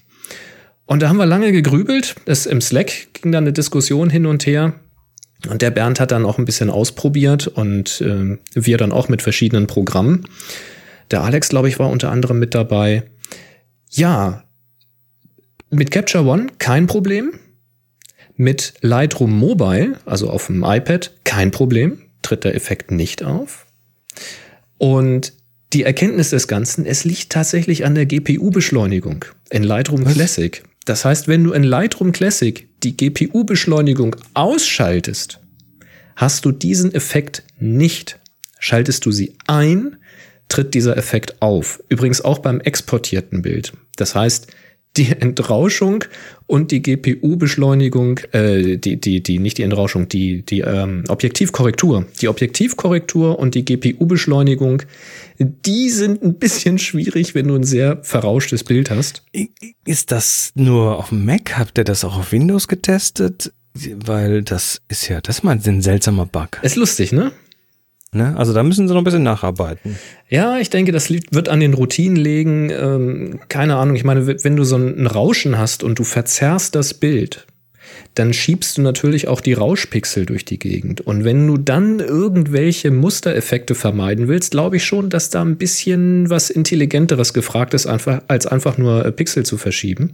Und da haben wir lange gegrübelt. Das im Slack ging dann eine Diskussion hin und her. Und der Bernd hat dann auch ein bisschen ausprobiert und äh, wir dann auch mit verschiedenen Programmen. Der Alex, glaube ich, war unter anderem mit dabei. Ja, mit Capture One kein Problem. Mit Lightroom Mobile, also auf dem iPad, kein Problem. Tritt der Effekt nicht auf. Und die Erkenntnis des Ganzen, es liegt tatsächlich an der GPU-Beschleunigung in Lightroom? Classic. Das heißt, wenn du in Lightroom Classic die GPU-Beschleunigung ausschaltest, hast du diesen Effekt nicht. Schaltest du sie ein, tritt dieser Effekt auf. Übrigens auch beim exportierten Bild. Das heißt, die Entrauschung und die GPU-Beschleunigung, äh, die, die, die, nicht die Entrauschung, die, die ähm, Objektivkorrektur. Die Objektivkorrektur und die GPU-Beschleunigung, die sind ein bisschen schwierig, wenn du ein sehr verrauschtes Bild hast. Ist das nur auf dem Mac? Habt ihr das auch auf Windows getestet? Weil das ist ja, das ist mal ein seltsamer Bug. Ist lustig, ne? Ne? Also da müssen sie noch ein bisschen nacharbeiten. Ja, ich denke, das wird an den Routinen liegen. Ähm, keine Ahnung, ich meine, wenn du so ein Rauschen hast und du verzerrst das Bild, dann schiebst du natürlich auch die Rauschpixel durch die Gegend. Und wenn du dann irgendwelche Mustereffekte vermeiden willst, glaube ich schon, dass da ein bisschen was Intelligenteres gefragt ist, einfach, als einfach nur Pixel zu verschieben.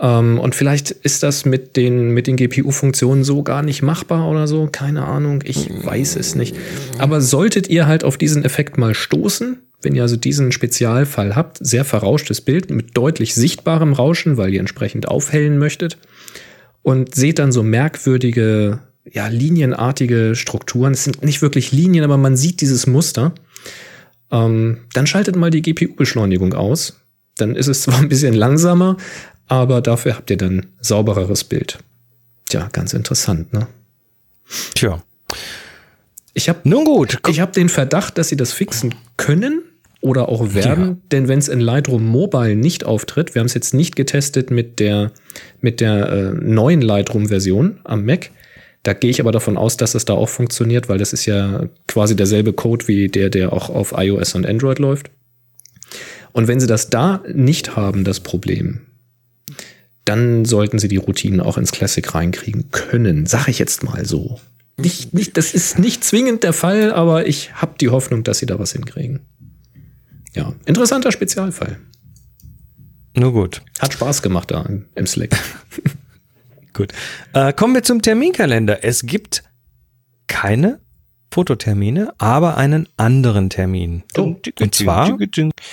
Ähm, und vielleicht ist das mit den, mit den GPU-Funktionen so gar nicht machbar oder so. Keine Ahnung. Ich weiß es nicht. Aber solltet ihr halt auf diesen Effekt mal stoßen, wenn ihr also diesen Spezialfall habt, sehr verrauschtes Bild mit deutlich sichtbarem Rauschen, weil ihr entsprechend aufhellen möchtet und seht dann so merkwürdige, ja, linienartige Strukturen. Es sind nicht wirklich Linien, aber man sieht dieses Muster. Ähm, dann schaltet mal die GPU-Beschleunigung aus. Dann ist es zwar ein bisschen langsamer, aber dafür habt ihr dann saubereres Bild. Tja, ganz interessant, ne? Tja. Ich habe nun gut. Ich habe den Verdacht, dass sie das fixen können oder auch werden, ja. denn wenn es in Lightroom Mobile nicht auftritt, wir haben es jetzt nicht getestet mit der mit der äh, neuen Lightroom Version am Mac. Da gehe ich aber davon aus, dass es da auch funktioniert, weil das ist ja quasi derselbe Code wie der, der auch auf iOS und Android läuft. Und wenn sie das da nicht haben, das Problem, dann sollten sie die Routinen auch ins Classic reinkriegen können. Sag ich jetzt mal so. Nicht, nicht, das ist nicht zwingend der Fall, aber ich habe die Hoffnung, dass sie da was hinkriegen. Ja, interessanter Spezialfall. Nur gut. Hat Spaß gemacht da im, im Slack. gut. Äh, kommen wir zum Terminkalender. Es gibt keine Fototermine, aber einen anderen Termin. Oh, und zwar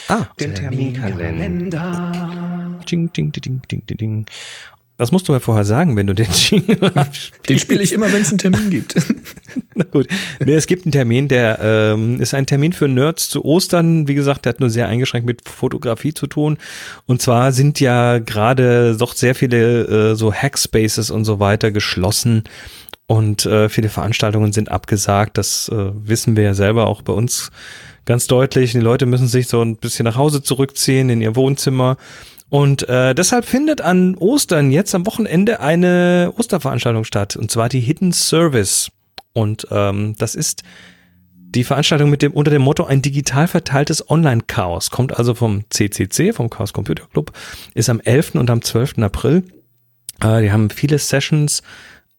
ah, den Terminkalender. Ding, ding, ding, ding, ding, ding. Das musst du mir vorher sagen, wenn du den Jingle Den spiele ich immer, wenn es einen Termin gibt. Na gut. Nee, es gibt einen Termin, der ähm, ist ein Termin für Nerds zu Ostern. Wie gesagt, der hat nur sehr eingeschränkt mit Fotografie zu tun. Und zwar sind ja gerade doch sehr viele äh, so Hackspaces und so weiter geschlossen. Und äh, viele Veranstaltungen sind abgesagt. Das äh, wissen wir ja selber auch bei uns ganz deutlich. Die Leute müssen sich so ein bisschen nach Hause zurückziehen in ihr Wohnzimmer Und äh, deshalb findet an Ostern jetzt am Wochenende eine Osterveranstaltung statt, und zwar die Hidden Service. Und ähm, das ist die Veranstaltung mit dem unter dem Motto ein digital verteiltes Online-Chaos. Kommt also vom CCC, vom Chaos Computer Club, ist am 11. und am 12. April. Äh, die haben viele Sessions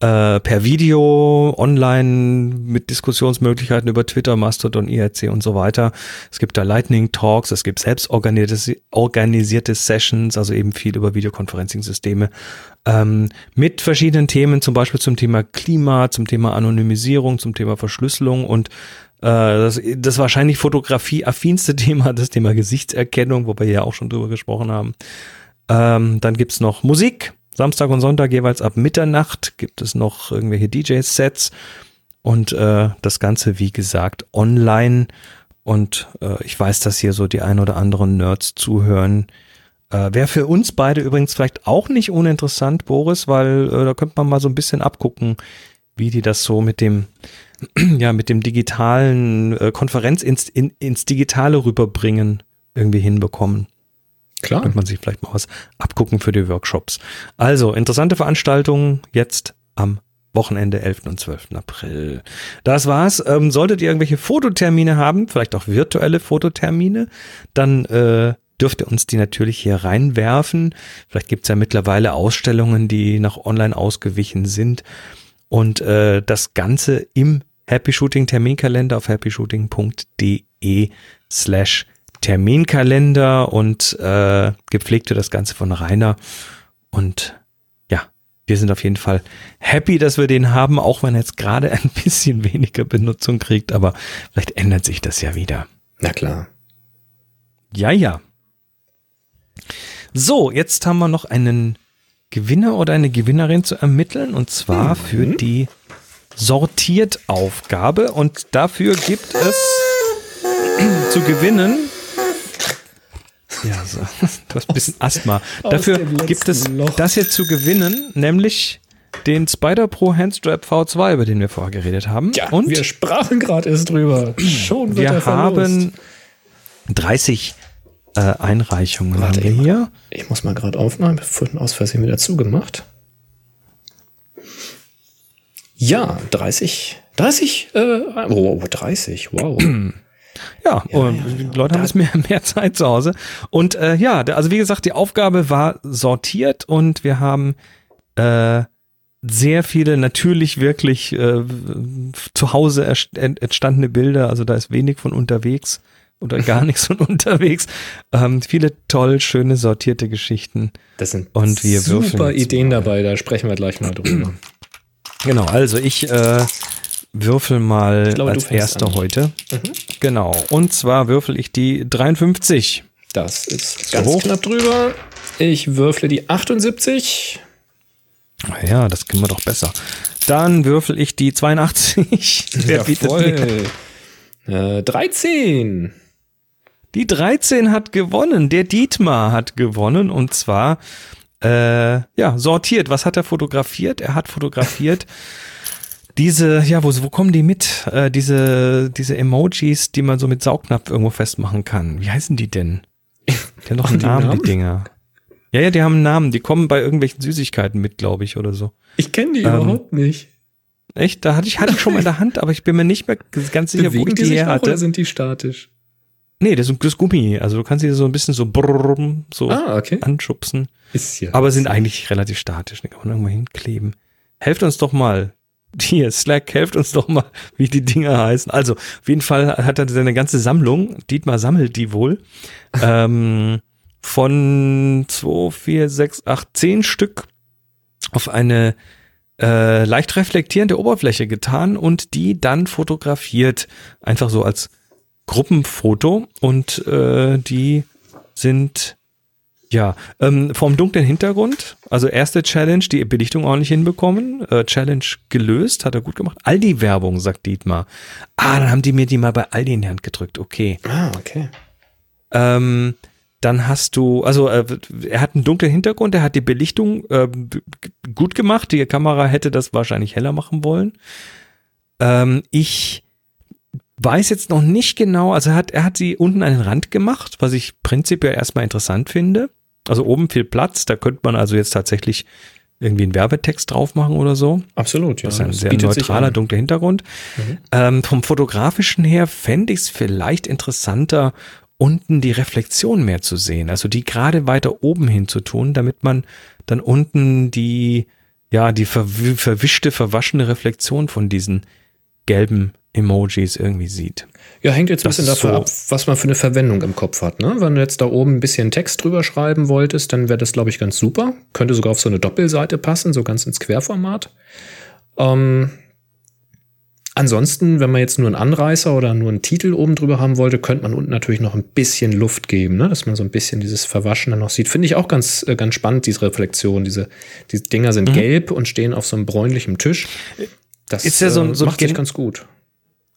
äh, per Video, online mit Diskussionsmöglichkeiten über Twitter, Mastodon, IRC und so weiter. Es gibt da Lightning Talks, es gibt selbst organisierte, organisierte Sessions, also eben viel über Videoconferencing-Systeme ähm, mit verschiedenen Themen, zum Beispiel zum Thema Klima, zum Thema Anonymisierung, zum Thema Verschlüsselung und äh, das, das wahrscheinlich fotografie-affinste Thema, das Thema Gesichtserkennung, wo wir ja auch schon drüber gesprochen haben. Ähm, dann gibt's noch Musik, Samstag und Sonntag jeweils ab Mitternacht gibt es noch irgendwelche DJ-Sets und äh, das Ganze, wie gesagt, online. Und äh, ich weiß, dass hier so die ein oder anderen Nerds zuhören. Äh, Wäre für uns beide übrigens vielleicht auch nicht uninteressant, Boris, weil äh, da könnte man mal so ein bisschen abgucken, wie die das so mit dem, ja, mit dem digitalen äh, Konferenz ins, in, ins Digitale rüberbringen irgendwie hinbekommen. Klar. Könnte man sich vielleicht mal was abgucken für die Workshops. Also, interessante Veranstaltungen jetzt am Wochenende, 11. und 12. April. Das war's. Ähm, solltet ihr irgendwelche Fototermine haben, vielleicht auch virtuelle Fototermine, dann äh, dürft ihr uns die natürlich hier reinwerfen. Vielleicht gibt's ja mittlerweile Ausstellungen, die nach online ausgewichen sind. Und äh, das Ganze im Happy Shooting Terminkalender auf happyshooting.de slash Terminkalender und äh, gepflegte das Ganze von Rainer. Und ja, wir sind auf jeden Fall happy, dass wir den haben, auch wenn er jetzt gerade ein bisschen weniger Benutzung kriegt, aber vielleicht ändert sich das ja wieder. Na klar. Ja, ja. So, jetzt haben wir noch einen Gewinner oder eine Gewinnerin zu ermitteln und zwar mhm. für die Sortiert-Aufgabe und dafür gibt es zu gewinnen ja, so. du hast ein bisschen Asthma. Dafür gibt es Loch. das hier zu gewinnen, nämlich den Spider Pro Handstrap V2, über den wir vorher geredet haben. Ja, und wir sprachen gerade erst drüber. Schon wir haben 30 äh, Einreichungen Warte, haben wir hier. Ich muss mal gerade aufnehmen, vorhin aus Versehen wieder zugemacht. Ja, 30, 30, äh, oh, 30, wow. Ja, ja, und ja, die Leute haben jetzt mehr, mehr Zeit zu Hause. Und äh, ja, also wie gesagt, die Aufgabe war sortiert und wir haben äh, sehr viele natürlich wirklich äh, zu Hause entstandene Bilder. Also da ist wenig von unterwegs oder gar nichts von unterwegs. Ähm, viele toll, schöne, sortierte Geschichten. Das sind und wir super Ideen dabei, da sprechen wir gleich mal drüber. Genau, also ich äh, würfel mal glaube, als erster heute. Mhm. Genau. Und zwar würfel ich die 53. Das ist ganz hoch. knapp drüber. Ich würfle die 78. Ja, das können wir doch besser. Dann würfel ich die 82. Wer bietet voll. Äh, 13. Die 13 hat gewonnen. Der Dietmar hat gewonnen und zwar äh, ja sortiert. Was hat er fotografiert? Er hat fotografiert diese, ja, wo, wo kommen die mit? Äh, diese, diese Emojis, die man so mit Saugnapf irgendwo festmachen kann. Wie heißen die denn? Die haben noch einen Namen, Namen, die Dinger. Ja, ja, die haben einen Namen. Die kommen bei irgendwelchen Süßigkeiten mit, glaube ich, oder so. Ich kenne die ähm, überhaupt nicht. Echt? Da hatte ich, hatte ich schon mal in der Hand, aber ich bin mir nicht mehr ganz sicher, Bewegen wo ich die, die her hatte. Oder sind die statisch? Nee, das ist, das Gummi. Also du kannst sie so ein bisschen so brrrr, so ah, okay. anschubsen. Ist ja aber sind eigentlich relativ statisch. Die kann man irgendwo hinkleben. Helft uns doch mal hier, Slack, helft uns doch mal, wie die Dinger heißen. Also, auf jeden Fall hat er seine ganze Sammlung, Dietmar sammelt die wohl, ähm, von 2, 4, 6, 8, 10 Stück auf eine äh, leicht reflektierende Oberfläche getan und die dann fotografiert, einfach so als Gruppenfoto und äh, die sind ja, ähm, vom dunklen Hintergrund, also erste Challenge, die Belichtung ordentlich hinbekommen, äh, Challenge gelöst, hat er gut gemacht. Aldi-Werbung, sagt Dietmar. Ah, dann haben die mir die mal bei Aldi in die Hand gedrückt, okay. Ah, okay. Ähm, dann hast du, also äh, er hat einen dunklen Hintergrund, er hat die Belichtung äh, gut gemacht, die Kamera hätte das wahrscheinlich heller machen wollen. Ähm, ich weiß jetzt noch nicht genau, also er hat, er hat sie unten an den Rand gemacht, was ich prinzipiell erstmal interessant finde. Also oben viel Platz, da könnte man also jetzt tatsächlich irgendwie einen Werbetext drauf machen oder so. Absolut, ja. Das ist ein das sehr neutraler, dunkler Hintergrund. Mhm. Ähm, vom fotografischen her fände ich es vielleicht interessanter, unten die Reflexion mehr zu sehen. Also die gerade weiter oben hin zu tun, damit man dann unten die, ja, die verwischte, verwaschene Reflexion von diesen gelben Emojis irgendwie sieht. Ja, hängt jetzt ein bisschen davon so ab, was man für eine Verwendung im Kopf hat. Ne? Wenn du jetzt da oben ein bisschen Text drüber schreiben wolltest, dann wäre das, glaube ich, ganz super. Könnte sogar auf so eine Doppelseite passen, so ganz ins Querformat. Ähm, ansonsten, wenn man jetzt nur einen Anreißer oder nur einen Titel oben drüber haben wollte, könnte man unten natürlich noch ein bisschen Luft geben, ne? dass man so ein bisschen dieses Verwaschene noch sieht. Finde ich auch ganz, äh, ganz spannend, diese Reflexion. Diese, diese Dinger sind mhm. gelb und stehen auf so einem bräunlichen Tisch. Das ist ja so, äh, so macht sich ganz gut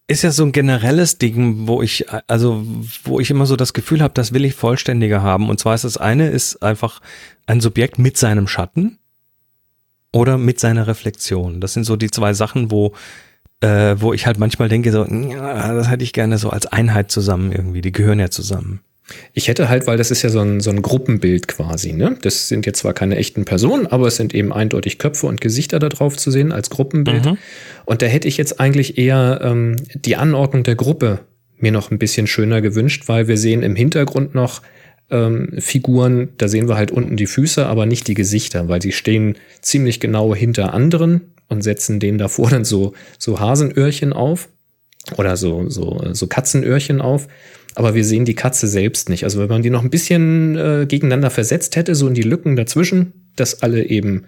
ist ja so ein generelles Ding, wo ich, also, wo ich immer so das Gefühl habe, das will ich vollständiger haben. Und zwar ist das eine, ist einfach ein Subjekt mit seinem Schatten oder mit seiner Reflexion. Das sind so die zwei Sachen, wo, äh, wo ich halt manchmal denke, so, ja, das hätte ich gerne so als Einheit zusammen irgendwie. Die gehören ja zusammen. Ich hätte halt, weil das ist ja so ein, so ein Gruppenbild quasi, ne? Das sind jetzt zwar keine echten Personen, aber es sind eben eindeutig Köpfe und Gesichter da drauf zu sehen als Gruppenbild. Mhm. Und da hätte ich jetzt eigentlich eher ähm, die Anordnung der Gruppe mir noch ein bisschen schöner gewünscht, weil wir sehen im Hintergrund noch ähm, Figuren, da sehen wir halt unten die Füße, aber nicht die Gesichter, weil sie stehen ziemlich genau hinter anderen und setzen denen davor dann so, so Hasenöhrchen auf oder so, so, so Katzenöhrchen auf aber wir sehen die Katze selbst nicht. Also wenn man die noch ein bisschen äh, gegeneinander versetzt hätte, so in die Lücken dazwischen, dass alle eben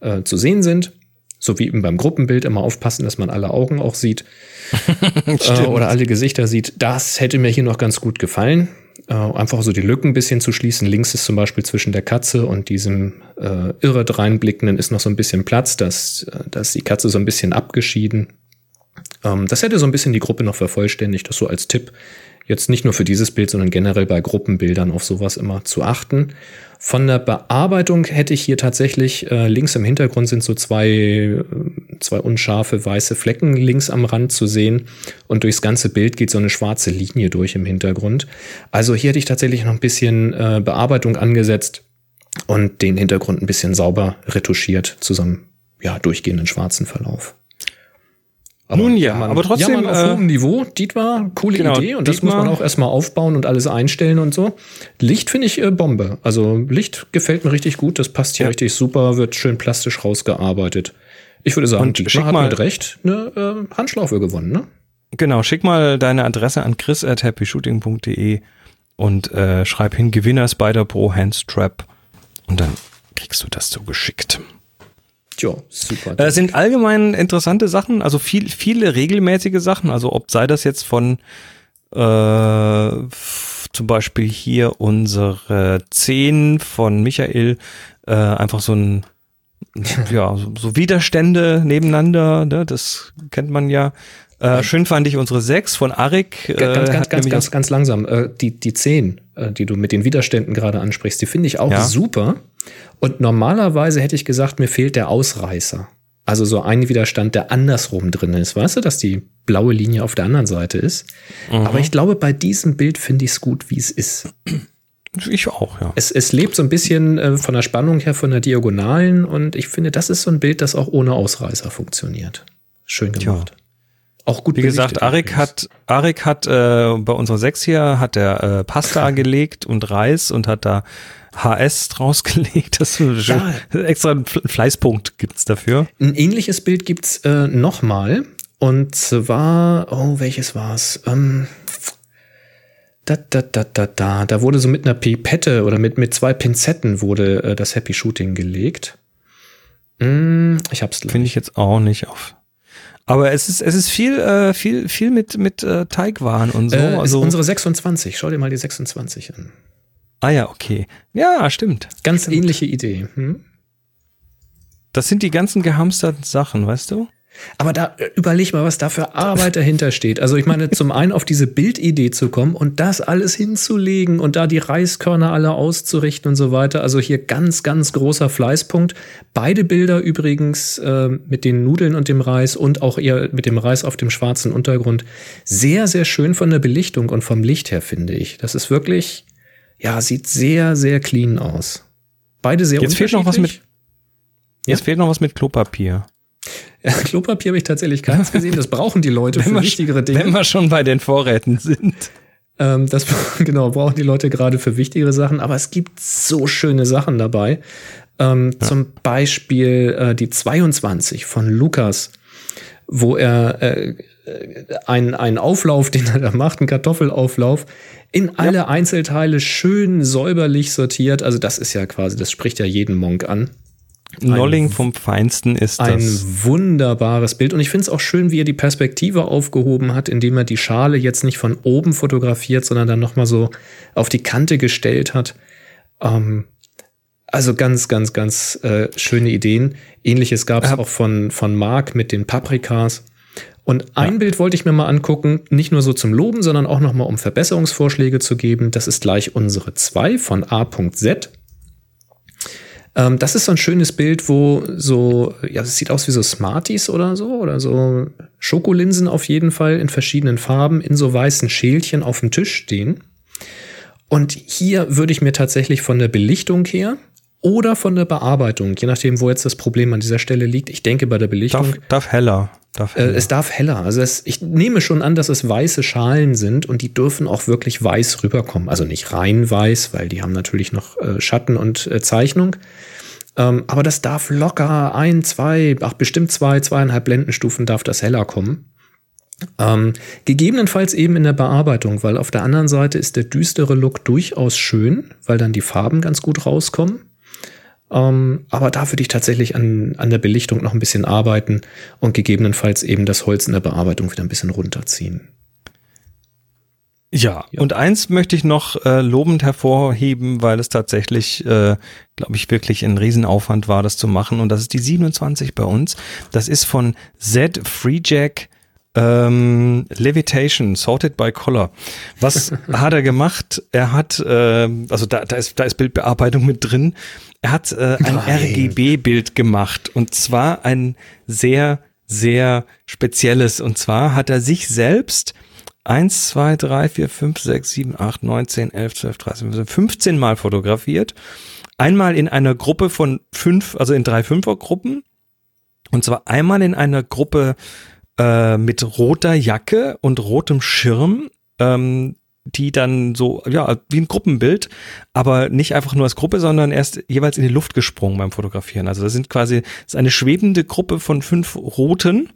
äh, zu sehen sind, so wie eben beim Gruppenbild immer aufpassen, dass man alle Augen auch sieht äh, oder alle Gesichter sieht, das hätte mir hier noch ganz gut gefallen. Äh, einfach so die Lücken ein bisschen zu schließen. Links ist zum Beispiel zwischen der Katze und diesem äh, irre dreinblickenden ist noch so ein bisschen Platz, dass, äh, dass die Katze so ein bisschen abgeschieden. Ähm, das hätte so ein bisschen die Gruppe noch vervollständigt, das so als Tipp jetzt nicht nur für dieses Bild, sondern generell bei Gruppenbildern auf sowas immer zu achten. Von der Bearbeitung hätte ich hier tatsächlich, äh, links im Hintergrund sind so zwei, äh, zwei unscharfe weiße Flecken links am Rand zu sehen und durchs ganze Bild geht so eine schwarze Linie durch im Hintergrund. Also hier hätte ich tatsächlich noch ein bisschen äh, Bearbeitung angesetzt und den Hintergrund ein bisschen sauber retuschiert zu so einem ja, durchgehenden schwarzen Verlauf. Aber Nun ja, aber trotzdem. Ja, auf äh, hohem Niveau, Dietmar, coole genau, Idee. Und das Dietmar, muss man auch erstmal aufbauen und alles einstellen und so. Licht finde ich äh, Bombe. Also Licht gefällt mir richtig gut. Das passt hier ja. richtig super, wird schön plastisch rausgearbeitet. Ich würde sagen, und Dietmar hat mal, mit Recht eine äh, Handschlaufe gewonnen, ne? Genau, schick mal deine Adresse an chris at happyshooting.de und äh, schreib hin Gewinner Spider Pro Handstrap und dann kriegst du das so geschickt. Ja, super. Das sind allgemein interessante Sachen, also viel, viele regelmäßige Sachen, also ob sei das jetzt von äh, zum Beispiel hier unsere 10 von Michael, äh, einfach so ein ja, so Widerstände nebeneinander, ne, das kennt man ja. Äh, schön fand ich unsere 6 von Arik. Äh, ganz, ganz, ganz, ganz, ganz langsam. Äh, die, die 10, äh, die du mit den Widerständen gerade ansprichst, die finde ich auch ja. super. Und normalerweise hätte ich gesagt, mir fehlt der Ausreißer. Also so ein Widerstand, der andersrum drin ist. Weißt du, dass die blaue Linie auf der anderen Seite ist? Mhm. Aber ich glaube, bei diesem Bild finde ich es gut, wie es ist. Ich auch, ja. Es, es lebt so ein bisschen äh, von der Spannung her, von der Diagonalen und ich finde, das ist so ein Bild, das auch ohne Ausreißer funktioniert. Schön gemacht. Tja. Auch gut Wie gesagt, Arik hat, Arik hat äh, bei unserer 6 hier hat er äh, Pasta gelegt und Reis und hat da HS draus gelegt. Das ist ja. extra einen Fleißpunkt gibt's dafür. Ein ähnliches Bild gibt's äh, nochmal. Und zwar, oh, welches war's? Ähm, da, da, da, da, da. Da wurde so mit einer Pipette oder mit, mit zwei Pinzetten wurde äh, das Happy Shooting gelegt. Mm, ich hab's Finde ich jetzt auch nicht auf. Aber es ist, es ist viel, äh, viel, viel mit, mit äh, Teigwaren und so. Äh, also unsere 26. Schau dir mal die 26 an. Ah ja, okay. Ja, stimmt. Ganz stimmt. ähnliche Idee. Hm? Das sind die ganzen gehamsterten Sachen, weißt du? Aber da äh, überleg mal, was da für Arbeit dahinter steht. Also ich meine, zum einen auf diese Bildidee zu kommen und das alles hinzulegen und da die Reiskörner alle auszurichten und so weiter. Also hier ganz, ganz großer Fleißpunkt. Beide Bilder übrigens äh, mit den Nudeln und dem Reis und auch eher mit dem Reis auf dem schwarzen Untergrund. Sehr, sehr schön von der Belichtung und vom Licht her, finde ich. Das ist wirklich ja, sieht sehr, sehr clean aus. Beide sehr Jetzt fehlt noch was mit, Ja. jetzt fehlt noch was mit Klopapier. Ja, Klopapier habe ich tatsächlich keins gesehen. Das brauchen die Leute für wichtigere Dinge. wenn wir schon bei den Vorräten sind. Ähm, das genau brauchen die Leute gerade für wichtigere Sachen, aber es gibt so schöne Sachen dabei. Ähm, Zum Beispiel äh, die 22 von Lukas, wo er äh, einen, einen Auflauf, den er da macht, einen Kartoffelauflauf, in alle Einzelteile schön säuberlich sortiert. Also das ist ja quasi, das spricht ja jeden Monk an. Nolling vom Feinsten ist Ein das. wunderbares Bild. Und ich finde es auch schön, wie er die Perspektive aufgehoben hat, indem er die Schale jetzt nicht von oben fotografiert, sondern dann nochmal so auf die Kante gestellt hat. Ähm, also ganz, ganz, ganz äh, schöne Ideen. Ähnliches gab es auch von, von Mark mit den Paprikas. Und ein Bild wollte ich mir mal angucken, nicht nur so zum Loben, sondern auch nochmal um Verbesserungsvorschläge zu geben. Das ist gleich unsere 2 von A.Z. Ähm, das ist so ein schönes Bild, wo so, ja, es sieht aus wie so Smarties oder so, oder so Schokolinsen auf jeden Fall in verschiedenen Farben in so weißen Schälchen auf dem Tisch stehen. Und hier würde ich mir tatsächlich von der Belichtung her oder von der Bearbeitung, je nachdem, wo jetzt das Problem an dieser Stelle liegt, ich denke bei der Belichtung, Darf, darf heller. Darf äh, es darf heller. Also es, ich nehme schon an, dass es weiße Schalen sind und die dürfen auch wirklich weiß rüberkommen. Also nicht rein weiß, weil die haben natürlich noch äh, Schatten und äh, Zeichnung. Ähm, aber das darf locker ein, zwei, ach bestimmt zwei, zweieinhalb Blendenstufen darf das heller kommen. Ähm, gegebenenfalls eben in der Bearbeitung, weil auf der anderen Seite ist der düstere Look durchaus schön, weil dann die Farben ganz gut rauskommen. Ähm, aber da würde ich tatsächlich an, an der Belichtung noch ein bisschen arbeiten und gegebenenfalls eben das Holz in der Bearbeitung wieder ein bisschen runterziehen. Ja, und eins möchte ich noch äh, lobend hervorheben, weil es tatsächlich, äh, glaube ich, wirklich ein Riesenaufwand war, das zu machen. Und das ist die 27 bei uns. Das ist von Z Freejack ähm, Levitation, Sorted by Color. Was hat er gemacht? Er hat, äh, also da, da, ist, da ist Bildbearbeitung mit drin. Er hat äh, ein. RGB-Bild gemacht und zwar ein sehr, sehr spezielles. Und zwar hat er sich selbst 1, 2, 3, 4, 5, 6, 7, 8, 9, 10, 11, 12, 13, 14, 15 Mal fotografiert. Einmal in einer Gruppe von fünf, also in drei Fünfergruppen. Und zwar einmal in einer Gruppe äh, mit roter Jacke und rotem Schirm, ähm, die dann so, ja, wie ein Gruppenbild, aber nicht einfach nur als Gruppe, sondern erst jeweils in die Luft gesprungen beim Fotografieren. Also das sind quasi, das ist eine schwebende Gruppe von fünf roten,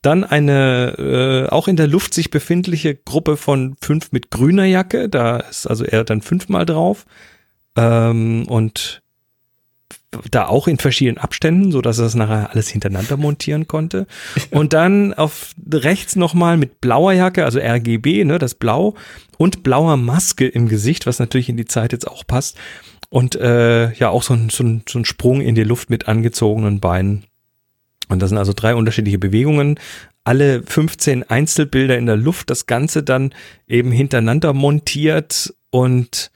dann eine äh, auch in der Luft sich befindliche Gruppe von fünf mit grüner Jacke, da ist also er dann fünfmal drauf. Ähm, und da auch in verschiedenen Abständen, so dass er das nachher alles hintereinander montieren konnte. Und dann auf rechts nochmal mit blauer Jacke, also RGB, ne, das Blau und blauer Maske im Gesicht, was natürlich in die Zeit jetzt auch passt. Und äh, ja, auch so ein, so, ein, so ein Sprung in die Luft mit angezogenen Beinen. Und das sind also drei unterschiedliche Bewegungen. Alle 15 Einzelbilder in der Luft, das Ganze dann eben hintereinander montiert und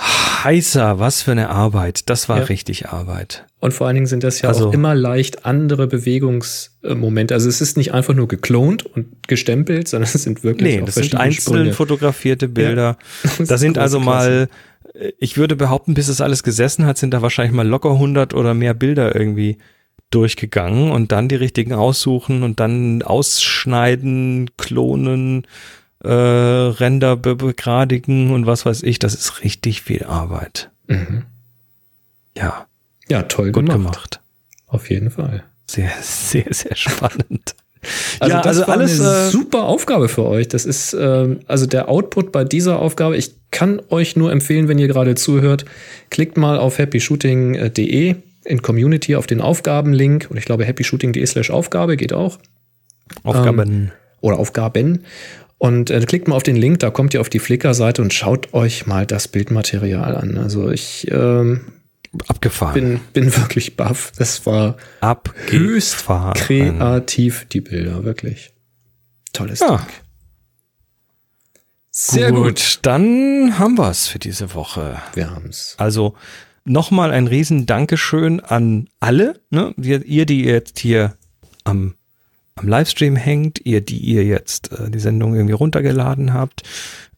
heißer, was für eine Arbeit. Das war Ja. richtig Arbeit. Und vor allen Dingen sind das ja Also- auch immer leicht andere Bewegungsmomente. Also es ist nicht einfach nur geklont und gestempelt, sondern es sind wirklich Nee, auch das sind einzeln Sprünge. fotografierte Bilder. Das Da sind also mal, äh, ich würde behaupten, bis es alles gesessen hat, sind da wahrscheinlich mal locker 100 oder mehr Bilder irgendwie durchgegangen und dann die richtigen aussuchen und dann ausschneiden, klonen, äh, Ränder be begradigen und was weiß ich. Das ist richtig viel Arbeit. Mhm. Ja, Ja, toll gut gemacht. gemacht. Auf jeden Fall. Sehr, sehr, sehr spannend. Also ja, das also war alles eine äh, super Aufgabe für euch. Das ist ähm, also der Output bei dieser Aufgabe. Ich kann euch nur empfehlen, wenn ihr gerade zuhört, klickt mal auf happyshooting.de in Community auf den Aufgabenlink und ich glaube happyshooting.de slash Aufgabe geht auch Aufgaben. oder Aufgaben und äh, klickt mal auf den Link, da kommt ihr auf die Flickr-Seite und schaut euch mal das Bildmaterial an. Also ich ähm, abgefahren. bin, bin wirklich baff. Das war höchst abgefahren. kreativ, die Bilder, wirklich. Tolles Ja. Ding. Sehr gut. Dann haben wir's für diese Woche. Wir haben's. Also nochmal ein riesen Dankeschön an alle, ne? ihr, ihr, die jetzt hier am am Livestream hängt, ihr, die ihr jetzt äh, die Sendung irgendwie runtergeladen habt,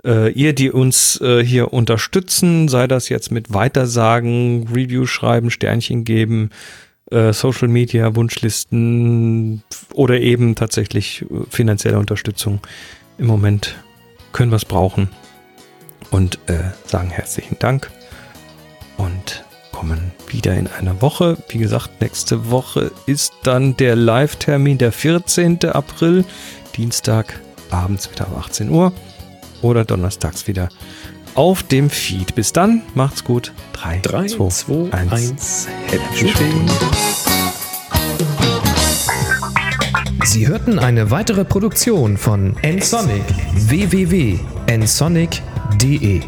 äh, ihr, die uns äh, hier unterstützen, sei das jetzt mit Weitersagen, Review schreiben, Sternchen geben, äh, Social Media, Wunschlisten oder eben tatsächlich äh, finanzielle Unterstützung. Im Moment können wir es brauchen und äh, sagen herzlichen Dank und kommen wieder in einer Woche. Wie gesagt, nächste Woche ist dann der Live-Termin, der 14. April, Dienstag abends wieder um 18 Uhr oder donnerstags wieder auf dem Feed. Bis dann, macht's gut. 3, 3, 2, 2 1. 1. Happy Shooting. Sie hörten eine weitere Produktion von nsonic www.nsonic.de